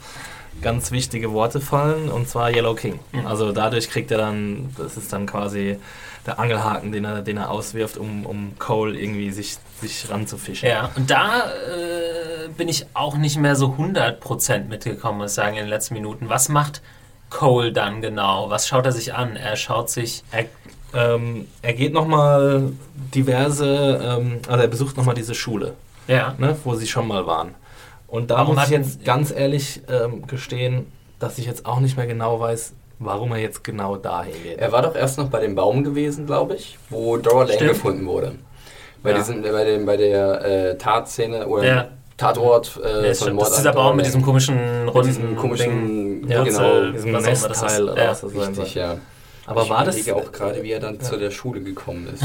ganz wichtige Worte fallen, und zwar Yellow King. Mhm. Also dadurch kriegt er dann, das ist dann quasi der Angelhaken, den er, den er auswirft, um, um Cole irgendwie sich, sich ranzufischen. Ja, und da äh, bin ich auch nicht mehr so 100% mitgekommen, muss ich sagen, in den letzten Minuten. Was macht Cole dann genau? Was schaut er sich an? Er schaut sich. Er, ähm, er geht nochmal diverse, ähm, also er besucht nochmal diese Schule, Ja. ne, wo sie schon mal waren. Und da Warum muss ich jetzt ganz ehrlich ähm, gestehen, dass ich jetzt auch nicht mehr genau weiß, warum er jetzt genau dahin geht. Er war doch erst noch bei dem Baum gewesen, glaube ich, wo Dora Lane Stimmt. gefunden wurde. Bei, Ja. diesem, bei, dem, bei der äh, Tatszene oder Ja. Tatort Ja, äh, ist von. Mord das ist dieser Baum mit diesem komischen Mit runden diesem komischen, Ding. genau, Wurzel, diesem Nestteil oder Ja. was das sein richtig, soll. ja. Aber ich war das... überlege auch gerade, wie er dann zu der Schule gekommen ist.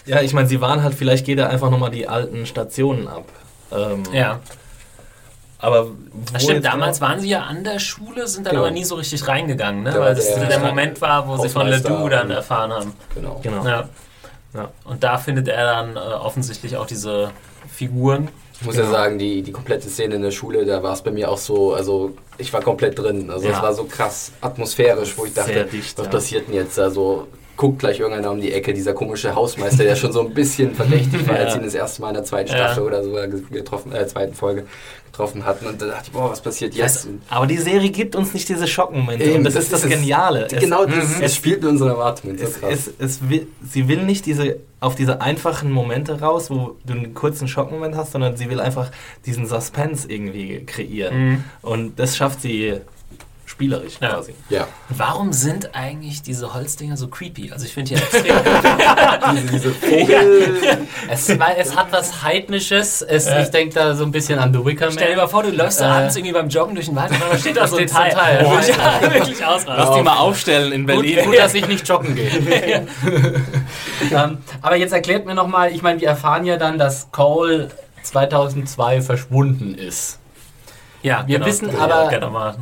Ja, ich meine, sie waren halt, vielleicht geht er einfach nochmal die alten Stationen ab. Ähm, Ja. Aber wo Das stimmt, jetzt damals genau- waren sie ja an der Schule, sind dann Genau. aber nie so richtig reingegangen, ne? Da weil das der- der, Moment war, wo sie von Ledoux dann und- erfahren haben. Genau. Genau. Ja. Ja. Und da findet er dann äh, offensichtlich auch diese Figuren. Ich muss Genau. ja sagen, die, die komplette Szene in der Schule, da war es bei mir auch so, also ich war komplett drin. Also es Ja. war so krass atmosphärisch, wo ich dachte, dicht, was ja. passiert denn jetzt? Also guckt gleich irgendeiner um die Ecke, dieser komische Hausmeister, der schon so ein bisschen verdächtig war, als ihn das erste Mal in der zweiten. Staffel oder so getroffen, äh, zweiten Folge getroffen hatten. Und da dachte ich, boah, was passiert jetzt? Aber die Serie gibt uns nicht diese Schockmomente. Eben, und das, das ist das ist es. Geniale. Es- genau, das, Mhm. das spielt mit unseren Erwartungen. So Es, es, es will, sie will nicht diese auf diese einfachen Momente raus, wo du einen kurzen Schockmoment hast, sondern sie will einfach diesen Suspense irgendwie kreieren. Mhm. Und das schafft sie spielerisch Ja. quasi. ja, Warum sind eigentlich diese Holzdinger so creepy? Also ich finde hier extrem. diese, diese Vogel. Es, weil es hat was Heidnisches. Es, Ich denke da so ein bisschen an The Wicker Man. Stell dir mal vor, du läufst da Äh. abends irgendwie beim Joggen durch den Wald und dann steht da so ein Teil. Teil. Boah, ja, wirklich ausrasten. Lass die mal aufstellen in Gut, Berlin. gut, dass ich nicht joggen gehe. ähm, aber jetzt erklärt mir nochmal, ich meine, wir erfahren ja dann, dass Cole 2002 verschwunden ist. Ja, Wir genau. wissen aber- gerne mal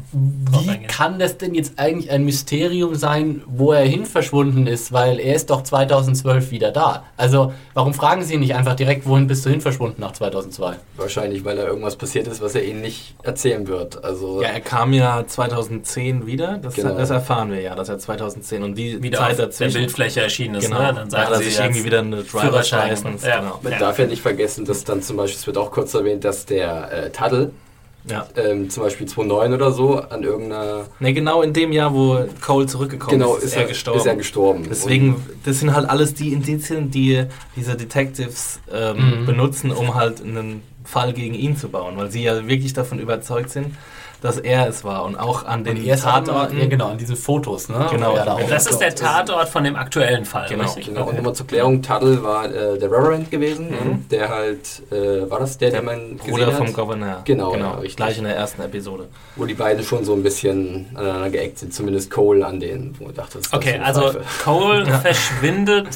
drauf Wie kann das denn jetzt eigentlich ein Mysterium sein, wo er hin verschwunden ist? Weil er ist doch 2012 wieder da. Also warum fragen Sie ihn nicht einfach direkt, wohin bist du hin verschwunden nach 2002? Wahrscheinlich, weil da irgendwas passiert ist, was er ihnen nicht erzählen wird. Also Ja, er kam ja 2010 wieder. Das, Genau. das erfahren wir ja, dass er 2010 und die wieder Zeit auf der dazwischen. Bildfläche erschienen ist. Genau. Ne? Dann sagen er sie sich irgendwie wieder eine Driver's Führerschein. License. Ja. Genau. Man Ja. darf ja nicht vergessen, dass dann zum Beispiel, es wird auch kurz erwähnt, dass der äh, Taddle, Ja. Ähm, zum Beispiel 2009 oder so an irgendeiner. Ne, genau in dem Jahr, wo Cole zurückgekommen Genau, ist, ist er gestorben. Ist er gestorben. Deswegen, das sind halt alles die Indizien, die diese Detectives ähm, Mhm. benutzen, um halt einen Fall gegen ihn zu bauen, weil sie ja wirklich davon überzeugt sind, dass er es war und auch an den Tatorten. ja genau, an diesen Fotos, ne? Genau. Er da Das ist der Tatort von dem aktuellen Fall, Genau. richtig? Genau, und nochmal zur Klärung, Tuttle war äh, der Reverend gewesen, Mhm. der halt, äh, war das der, der den man Bruder vom hat? Gouverneur. Genau, genau ja, gleich in der ersten Episode. Wo die beiden schon so ein bisschen aneinander geeckt sind, zumindest Cole an denen, wo ich dachte, das ist Okay, also. Cole Ja. verschwindet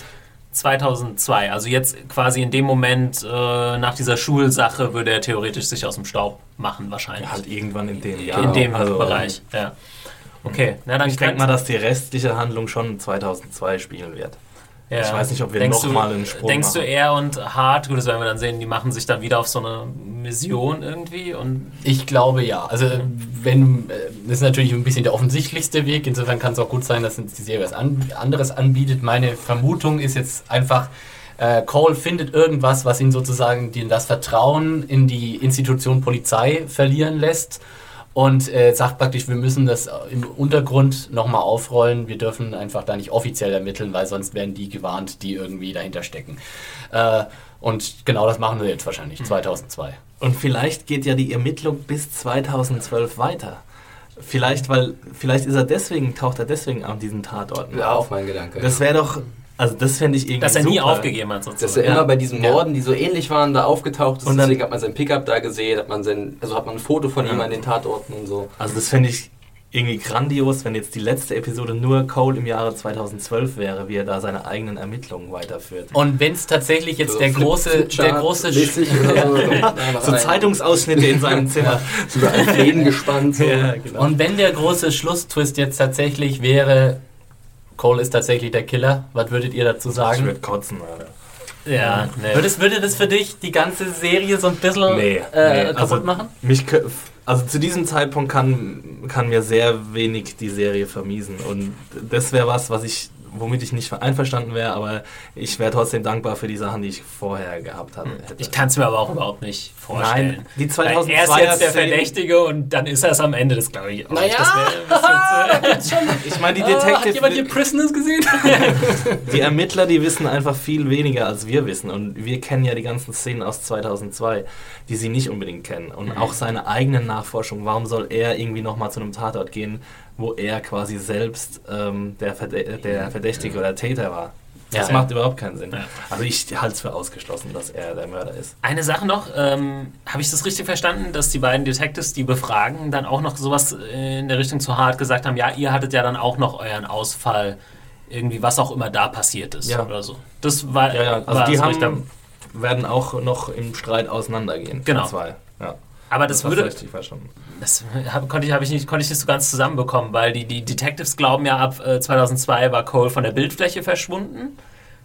2002. Also jetzt quasi in dem Moment äh, nach dieser Schulsache würde er theoretisch sich aus dem Staub machen wahrscheinlich. Halt irgendwann in dem Jahr. in dem also, Bereich, ja. Okay, na dann Ich denke mal, dass die restliche Handlung schon 2002 spielen wird. Ja. ich weiß nicht, ob wir Denkst noch du- mal einen Sprung Denkst du machen. er und Hart, gut, das werden wir dann sehen, die machen sich dann wieder auf so eine Mission irgendwie und Ich glaube ja. Also wenn äh, das ist natürlich ein bisschen der offensichtlichste Weg. Insofern kann es auch gut sein, dass die Serie was an, anderes anbietet. Meine Vermutung ist jetzt einfach, äh, Cole findet irgendwas, was ihn sozusagen die, das Vertrauen in die Institution Polizei verlieren lässt. Und äh, sagt praktisch, wir müssen das im Untergrund nochmal aufrollen. Wir dürfen einfach da nicht offiziell ermitteln, weil sonst werden die gewarnt, die irgendwie dahinter stecken. Äh, und genau das machen wir jetzt wahrscheinlich, 2002. Und vielleicht geht ja die Ermittlung bis 2012 weiter. Vielleicht, weil, vielleicht ist er deswegen, taucht er deswegen an diesen Tatorten Ja, auf. auch mein Gedanke. Das wäre doch, also das fände ich irgendwie dass er nie super. aufgegeben hat dass er sozusagen. immer Ja. bei diesen Ja. Morden, die so ähnlich waren, da aufgetaucht ist. Und dann- deswegen hat man sein Pickup da gesehen, hat man sein, also hat man ein Foto von Ja. ihm an den Tatorten und so. Also das fände ich irgendwie grandios, wenn jetzt die letzte Episode nur Cole im Jahre 2012 wäre, wie er da seine eigenen Ermittlungen weiterführt. Und wenn es tatsächlich jetzt So der große, der große, mäßig oder so. So Zeitungsausschnitte in seinem Zimmer. Überall Fäden gespannt. So. ja, genau. und wenn der große Schlusstwist jetzt tatsächlich wäre, Cole ist tatsächlich der Killer, was würdet ihr dazu ich sagen? würde kotzen, Alter. Ja, nee. Würde, es, würde das für dich die ganze Serie so ein bisschen Nee, äh, nee, kaputt also- machen? Mich, also zu diesem Zeitpunkt kann, kann mir sehr wenig die Serie vermiesen. Und das wäre was, was ich, womit ich nicht einverstanden wäre, aber ich wäre trotzdem dankbar für die Sachen, die ich vorher gehabt hatte. hätte. Ich kann es mir aber auch überhaupt nicht vorstellen. Nein, die Weil 2002 er ist jetzt der Verdächtige und dann ist er es am Ende, das glaube ich auch. Naja. nicht. Ich meine, die Ah, hat jemand hier Detective, Prisoners gesehen? die Ermittler, die wissen einfach viel weniger als wir wissen. Und wir kennen ja die ganzen Szenen aus 2002, die sie nicht unbedingt kennen. Und auch seine eigenen Nachforschungen. Warum soll er irgendwie nochmal zu einem Tatort gehen, wo er quasi selbst ähm, der, Verdä der Verdächtige oder Täter war? Das Ja. macht überhaupt keinen Sinn. Ja. Also ich halte es für ausgeschlossen, dass er der Mörder ist. Eine Sache noch, ähm, habe ich das richtig verstanden, dass die beiden Detectives, die befragen, dann auch noch sowas in der Richtung zu hart gesagt haben, ja, ihr hattet ja dann auch noch euren Ausfall, irgendwie was auch immer da passiert ist Ja. oder so. Das war, Ja, ja, also war die haben, werden auch noch im Streit auseinandergehen. Genau. Zwei. Ja, aber das, das würde, richtig verstanden. das hab, konnte, ich, hab ich nicht, konnte ich nicht so ganz zusammenbekommen, weil die, die Detectives glauben ja, ab äh, 2002 war Cole von der Bildfläche verschwunden.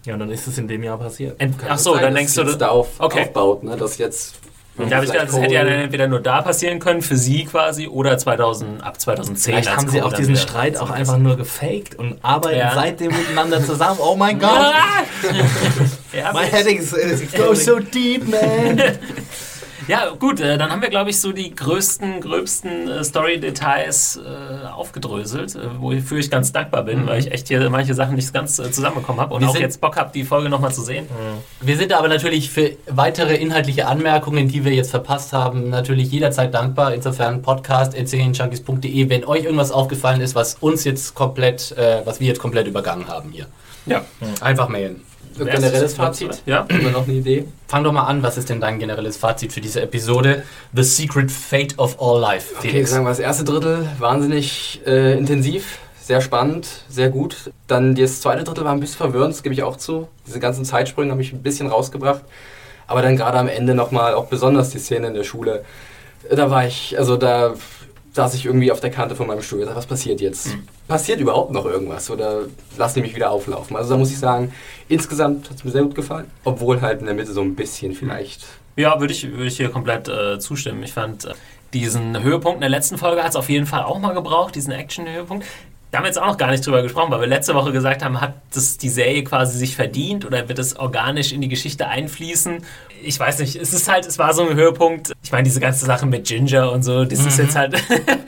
Ja, und dann ist es in dem Jahr passiert. Ent, ach so, sein, dann denkst du, das, da auf, Okay. aufbaut, ne, dass jetzt da habe ich gedacht, das hätte ja dann entweder nur da passieren können für sie quasi oder 2000, ab 2010. Vielleicht haben sie auch diesen Streit auch einfach nur gefaked und arbeiten Ja. seitdem miteinander zusammen. Oh mein Gott! Ja, My head is, is so deep, man! Ja, gut, äh, dann haben wir, glaube ich, so die größten, gröbsten äh, Story-Details äh, aufgedröselt, äh, wofür ich ganz dankbar bin, weil ich echt hier manche Sachen nicht ganz äh, zusammenbekommen habe und Wir auch jetzt Bock habe, die Folge nochmal zu sehen. Wir sind aber natürlich für weitere inhaltliche Anmerkungen, die wir jetzt verpasst haben, natürlich jederzeit dankbar. Insofern podcast.junkies.de, wenn euch irgendwas aufgefallen ist, was uns jetzt komplett, äh, was wir jetzt komplett übergangen haben hier. Ja. Einfach mailen. So generelles Fazit. Ja. Haben wir noch eine Idee? Fang doch mal an, was ist denn dein generelles Fazit für diese Episode? The Secret Fate of All Life. Okay, Felix. sagen wir das erste Drittel wahnsinnig äh, intensiv, sehr spannend, sehr gut. Dann das zweite Drittel war ein bisschen verwirrend, das gebe ich auch zu. Diese ganzen Zeitsprünge habe ich ein bisschen rausgebracht. Aber dann gerade am Ende nochmal, auch besonders die Szene in der Schule, da war ich, also da saß ich irgendwie auf der Kante von meinem Stuhl. Gesagt, was passiert jetzt? Passiert überhaupt noch irgendwas? Oder lassen die mich wieder auflaufen? Also da muss ich sagen, insgesamt hat es mir sehr gut gefallen. Obwohl halt in der Mitte so ein bisschen vielleicht Ja, würde ich, würde ich hier komplett äh, zustimmen. Ich fand äh, diesen Höhepunkt in der letzten Folge hat es auf jeden Fall auch mal gebraucht, diesen Action-Höhepunkt. Da haben wir jetzt auch noch gar nicht drüber gesprochen, weil wir letzte Woche gesagt haben, hat das die Serie quasi sich verdient oder wird es organisch in die Geschichte einfließen? Ich weiß nicht, es ist halt, es war so ein Höhepunkt. Ich meine, diese ganze Sache mit Ginger und so, das ist jetzt halt,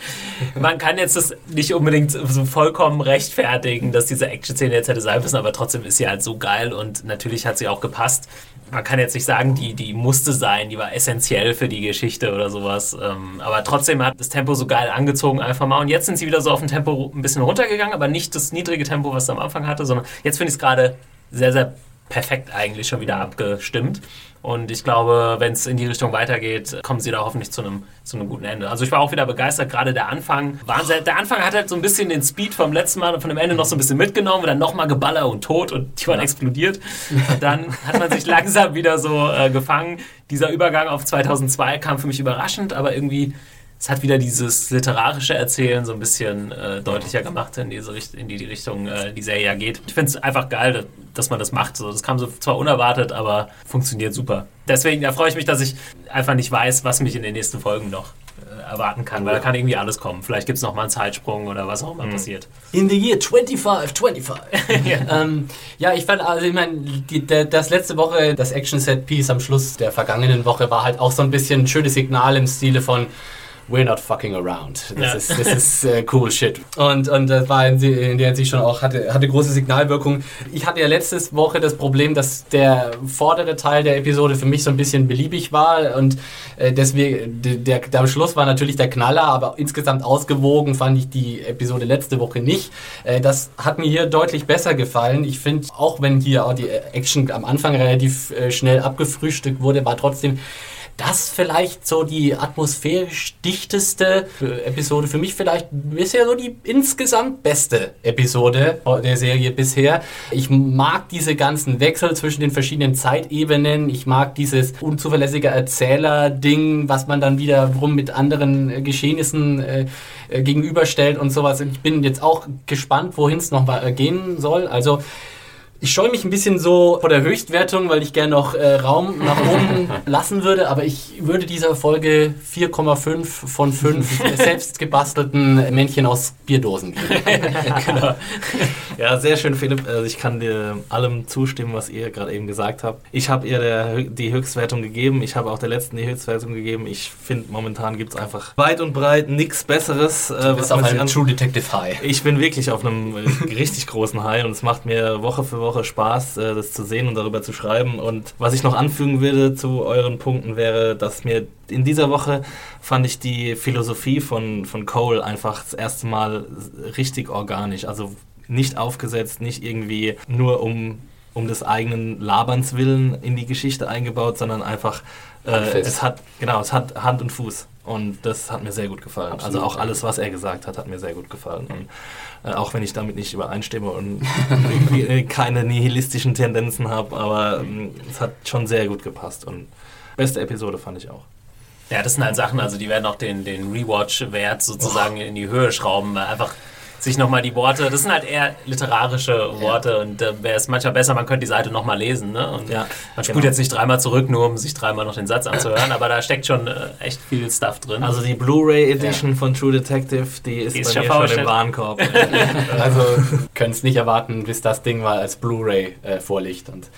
man kann jetzt das nicht unbedingt so vollkommen rechtfertigen, dass diese Action-Szene jetzt hätte sein müssen, aber trotzdem ist sie halt so geil und natürlich hat sie auch gepasst. Man kann jetzt nicht sagen, die, die musste sein, die war essentiell für die Geschichte oder sowas. Ähm, aber trotzdem hat das Tempo so geil angezogen einfach mal. Und jetzt sind sie wieder so auf ein Tempo ein bisschen runtergegangen, aber nicht das niedrige Tempo, was sie am Anfang hatte, sondern jetzt finde ich es gerade sehr, sehr perfekt eigentlich schon wieder abgestimmt. Und ich glaube, wenn es in die Richtung weitergeht, kommen sie da hoffentlich zu einem, zu einem guten Ende. Also ich war auch wieder begeistert, gerade der Anfang. Wahnsinn. Der Anfang hat halt so ein bisschen den Speed vom letzten Mal und von dem Ende noch so ein bisschen mitgenommen und dann nochmal Geballer und Tod und die waren ja. explodiert. Und dann hat man sich langsam wieder so äh, gefangen. Dieser Übergang auf 2002 kam für mich überraschend, aber irgendwie es hat wieder dieses literarische Erzählen so ein bisschen äh, deutlicher gemacht in, diese Richt in die, die Richtung, äh, die Serie ja geht. Ich finde es einfach geil, dass, man das macht. So, das kam so zwar unerwartet, aber funktioniert super. Deswegen da freue ich mich, dass ich einfach nicht weiß, was mich in den nächsten Folgen noch äh, erwarten kann, weil da kann irgendwie alles kommen. Vielleicht gibt es noch mal einen Zeitsprung oder was auch immer mhm. passiert. In the year 25, 25. ja. Ähm, ja, ich fand, also ich meine, das letzte Woche, das Action-Set-Piece am Schluss der vergangenen Woche war halt auch so ein bisschen ein schönes Signal im Stile von we're not fucking around. Das ja. ist, das ist uh, cool shit. Und, und das war in, in der Hinsicht schon auch, hatte, hatte große Signalwirkung. Ich hatte ja letzte Woche das Problem, dass der vordere Teil der Episode für mich so ein bisschen beliebig war und äh, deswegen, der, der, am Schluss war natürlich der Knaller, aber insgesamt ausgewogen fand ich die Episode letzte Woche nicht. Äh, das hat mir hier deutlich besser gefallen. Ich finde, auch wenn hier auch die Action am Anfang relativ äh, schnell abgefrühstückt wurde, war trotzdem das vielleicht so die atmosphärisch dichteste Episode. Für mich vielleicht bisher so die insgesamt beste Episode der Serie bisher. Ich mag diese ganzen Wechsel zwischen den verschiedenen Zeitebenen. Ich mag dieses unzuverlässige Erzähler-Ding, was man dann wiederum mit anderen äh, Geschehnissen äh, äh, gegenüberstellt und sowas. Ich bin jetzt auch gespannt, wohin es noch gehen soll. Also ich scheue mich ein bisschen so vor der Höchstwertung, weil ich gerne noch äh, Raum nach oben lassen würde, aber ich würde dieser Folge 4,5 von 5 selbst gebastelten Männchen aus Bierdosen geben. genau. Ja, sehr schön, Philipp. Also ich kann dir allem zustimmen, was ihr gerade eben gesagt habt. Ich habe ihr der, die Höchstwertung gegeben. Ich habe auch der letzten die Höchstwertung gegeben. Ich finde, momentan gibt es einfach weit und breit nichts Besseres. Äh, du bist auf einem True Detective High. Ich bin wirklich auf einem richtig großen High und es macht mir Woche für Woche Woche Spaß, äh, das zu sehen und darüber zu schreiben. Und was ich noch anfügen würde zu euren Punkten wäre, dass mir in dieser Woche fand ich die Philosophie von, von Cole einfach das erste Mal richtig organisch. Also nicht aufgesetzt, nicht irgendwie nur um, um des eigenen Laberns willen in die Geschichte eingebaut, sondern einfach äh, es hat genau, es hat Hand und Fuß und das hat mir sehr gut gefallen. Absolut, also auch alles, was er gesagt hat, hat mir sehr gut gefallen. Und äh, auch wenn ich damit nicht übereinstimme und keine nihilistischen Tendenzen habe, aber ähm, es hat schon sehr gut gepasst und beste Episode fand ich auch. Ja, das sind halt Sachen, also die werden auch den, den Rewatch-Wert sozusagen oh. in die Höhe schrauben, weil einfach sich nochmal die Worte, das sind halt eher literarische Worte ja. und äh, wäre es manchmal besser, man könnte die Seite nochmal lesen. Ne? Und ja, man spult genau. jetzt nicht dreimal zurück, nur um sich dreimal noch den Satz anzuhören, aber da steckt schon äh, echt viel Stuff drin. Also die Blu-ray Edition ja. von True Detective, die ist, die ist bei mir schon im Warenkorb. also können es nicht erwarten, bis das Ding mal als Blu-ray äh, vorliegt und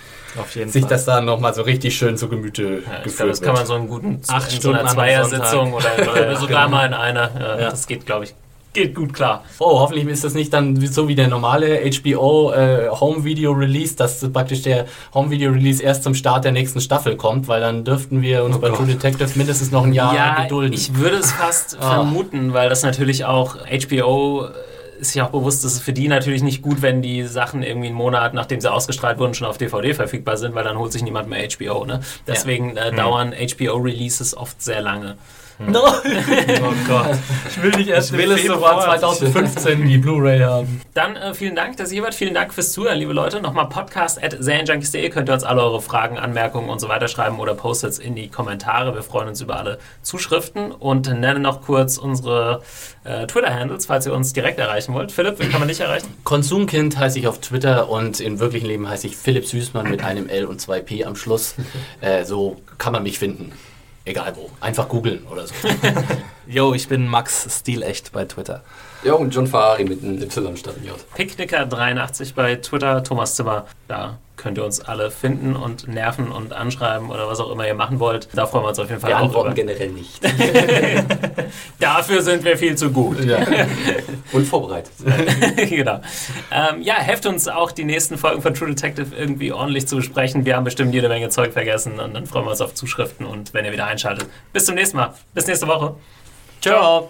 sich Fall. das dann nochmal so richtig schön zu Gemüte ja, geführt glaub, Das kann man so einen guten acht Stunden so Zweiersitzung oder, oder sogar genau. mal in einer. Ja, das geht, glaube ich, geht gut klar. Oh, hoffentlich ist das nicht dann so wie der normale HBO äh, Home Video Release, dass praktisch der Home Video Release erst zum Start der nächsten Staffel kommt, weil dann dürften wir uns oh bei True Detectives mindestens noch ein Jahr ja, gedulden. Ich würde es fast ah. vermuten, weil das natürlich auch HBO äh, ist sich auch bewusst, dass es für die natürlich nicht gut, wenn die Sachen irgendwie einen Monat, nachdem sie ausgestrahlt wurden, schon auf DVD verfügbar sind, weil dann holt sich niemand mehr HBO. Ne? Deswegen ja. äh, mhm. dauern HBO-Releases oft sehr lange. Hm. No. oh Gott. Ich will nicht erst ich will im Februar 2015 die Blu-ray haben. Dann äh, vielen Dank, dass ihr wart. Vielen Dank fürs Zuhören, liebe Leute. Nochmal podcast at könnt ihr uns alle eure Fragen, Anmerkungen und so weiter schreiben oder Post-its in die Kommentare. Wir freuen uns über alle Zuschriften und nennen noch kurz unsere äh, Twitter-Handles, falls ihr uns direkt erreichen wollt. Philipp, wen kann man nicht erreichen? Konsumkind heiße ich auf Twitter und im wirklichen Leben heiße ich Philipp Süßmann mit einem L und zwei P am Schluss. Äh, so kann man mich finden. Egal wo. Einfach googeln oder so. Yo, ich bin Max Stilecht bei Twitter. Ja, und John Ferrari mit einem Y statt einem J. Picknicker83 bei Twitter, Thomas Zimmer. Da könnt ihr uns alle finden und nerven und anschreiben oder was auch immer ihr machen wollt. Da freuen wir uns auf jeden Fall Wir auch antworten über. generell nicht. Dafür sind wir viel zu gut. Und vorbereitet. genau. Ähm, ja, helft uns auch die nächsten Folgen von True Detective irgendwie ordentlich zu besprechen. Wir haben bestimmt jede Menge Zeug vergessen und dann freuen wir uns auf Zuschriften und wenn ihr wieder einschaltet. Bis zum nächsten Mal. Bis nächste Woche. Ciao.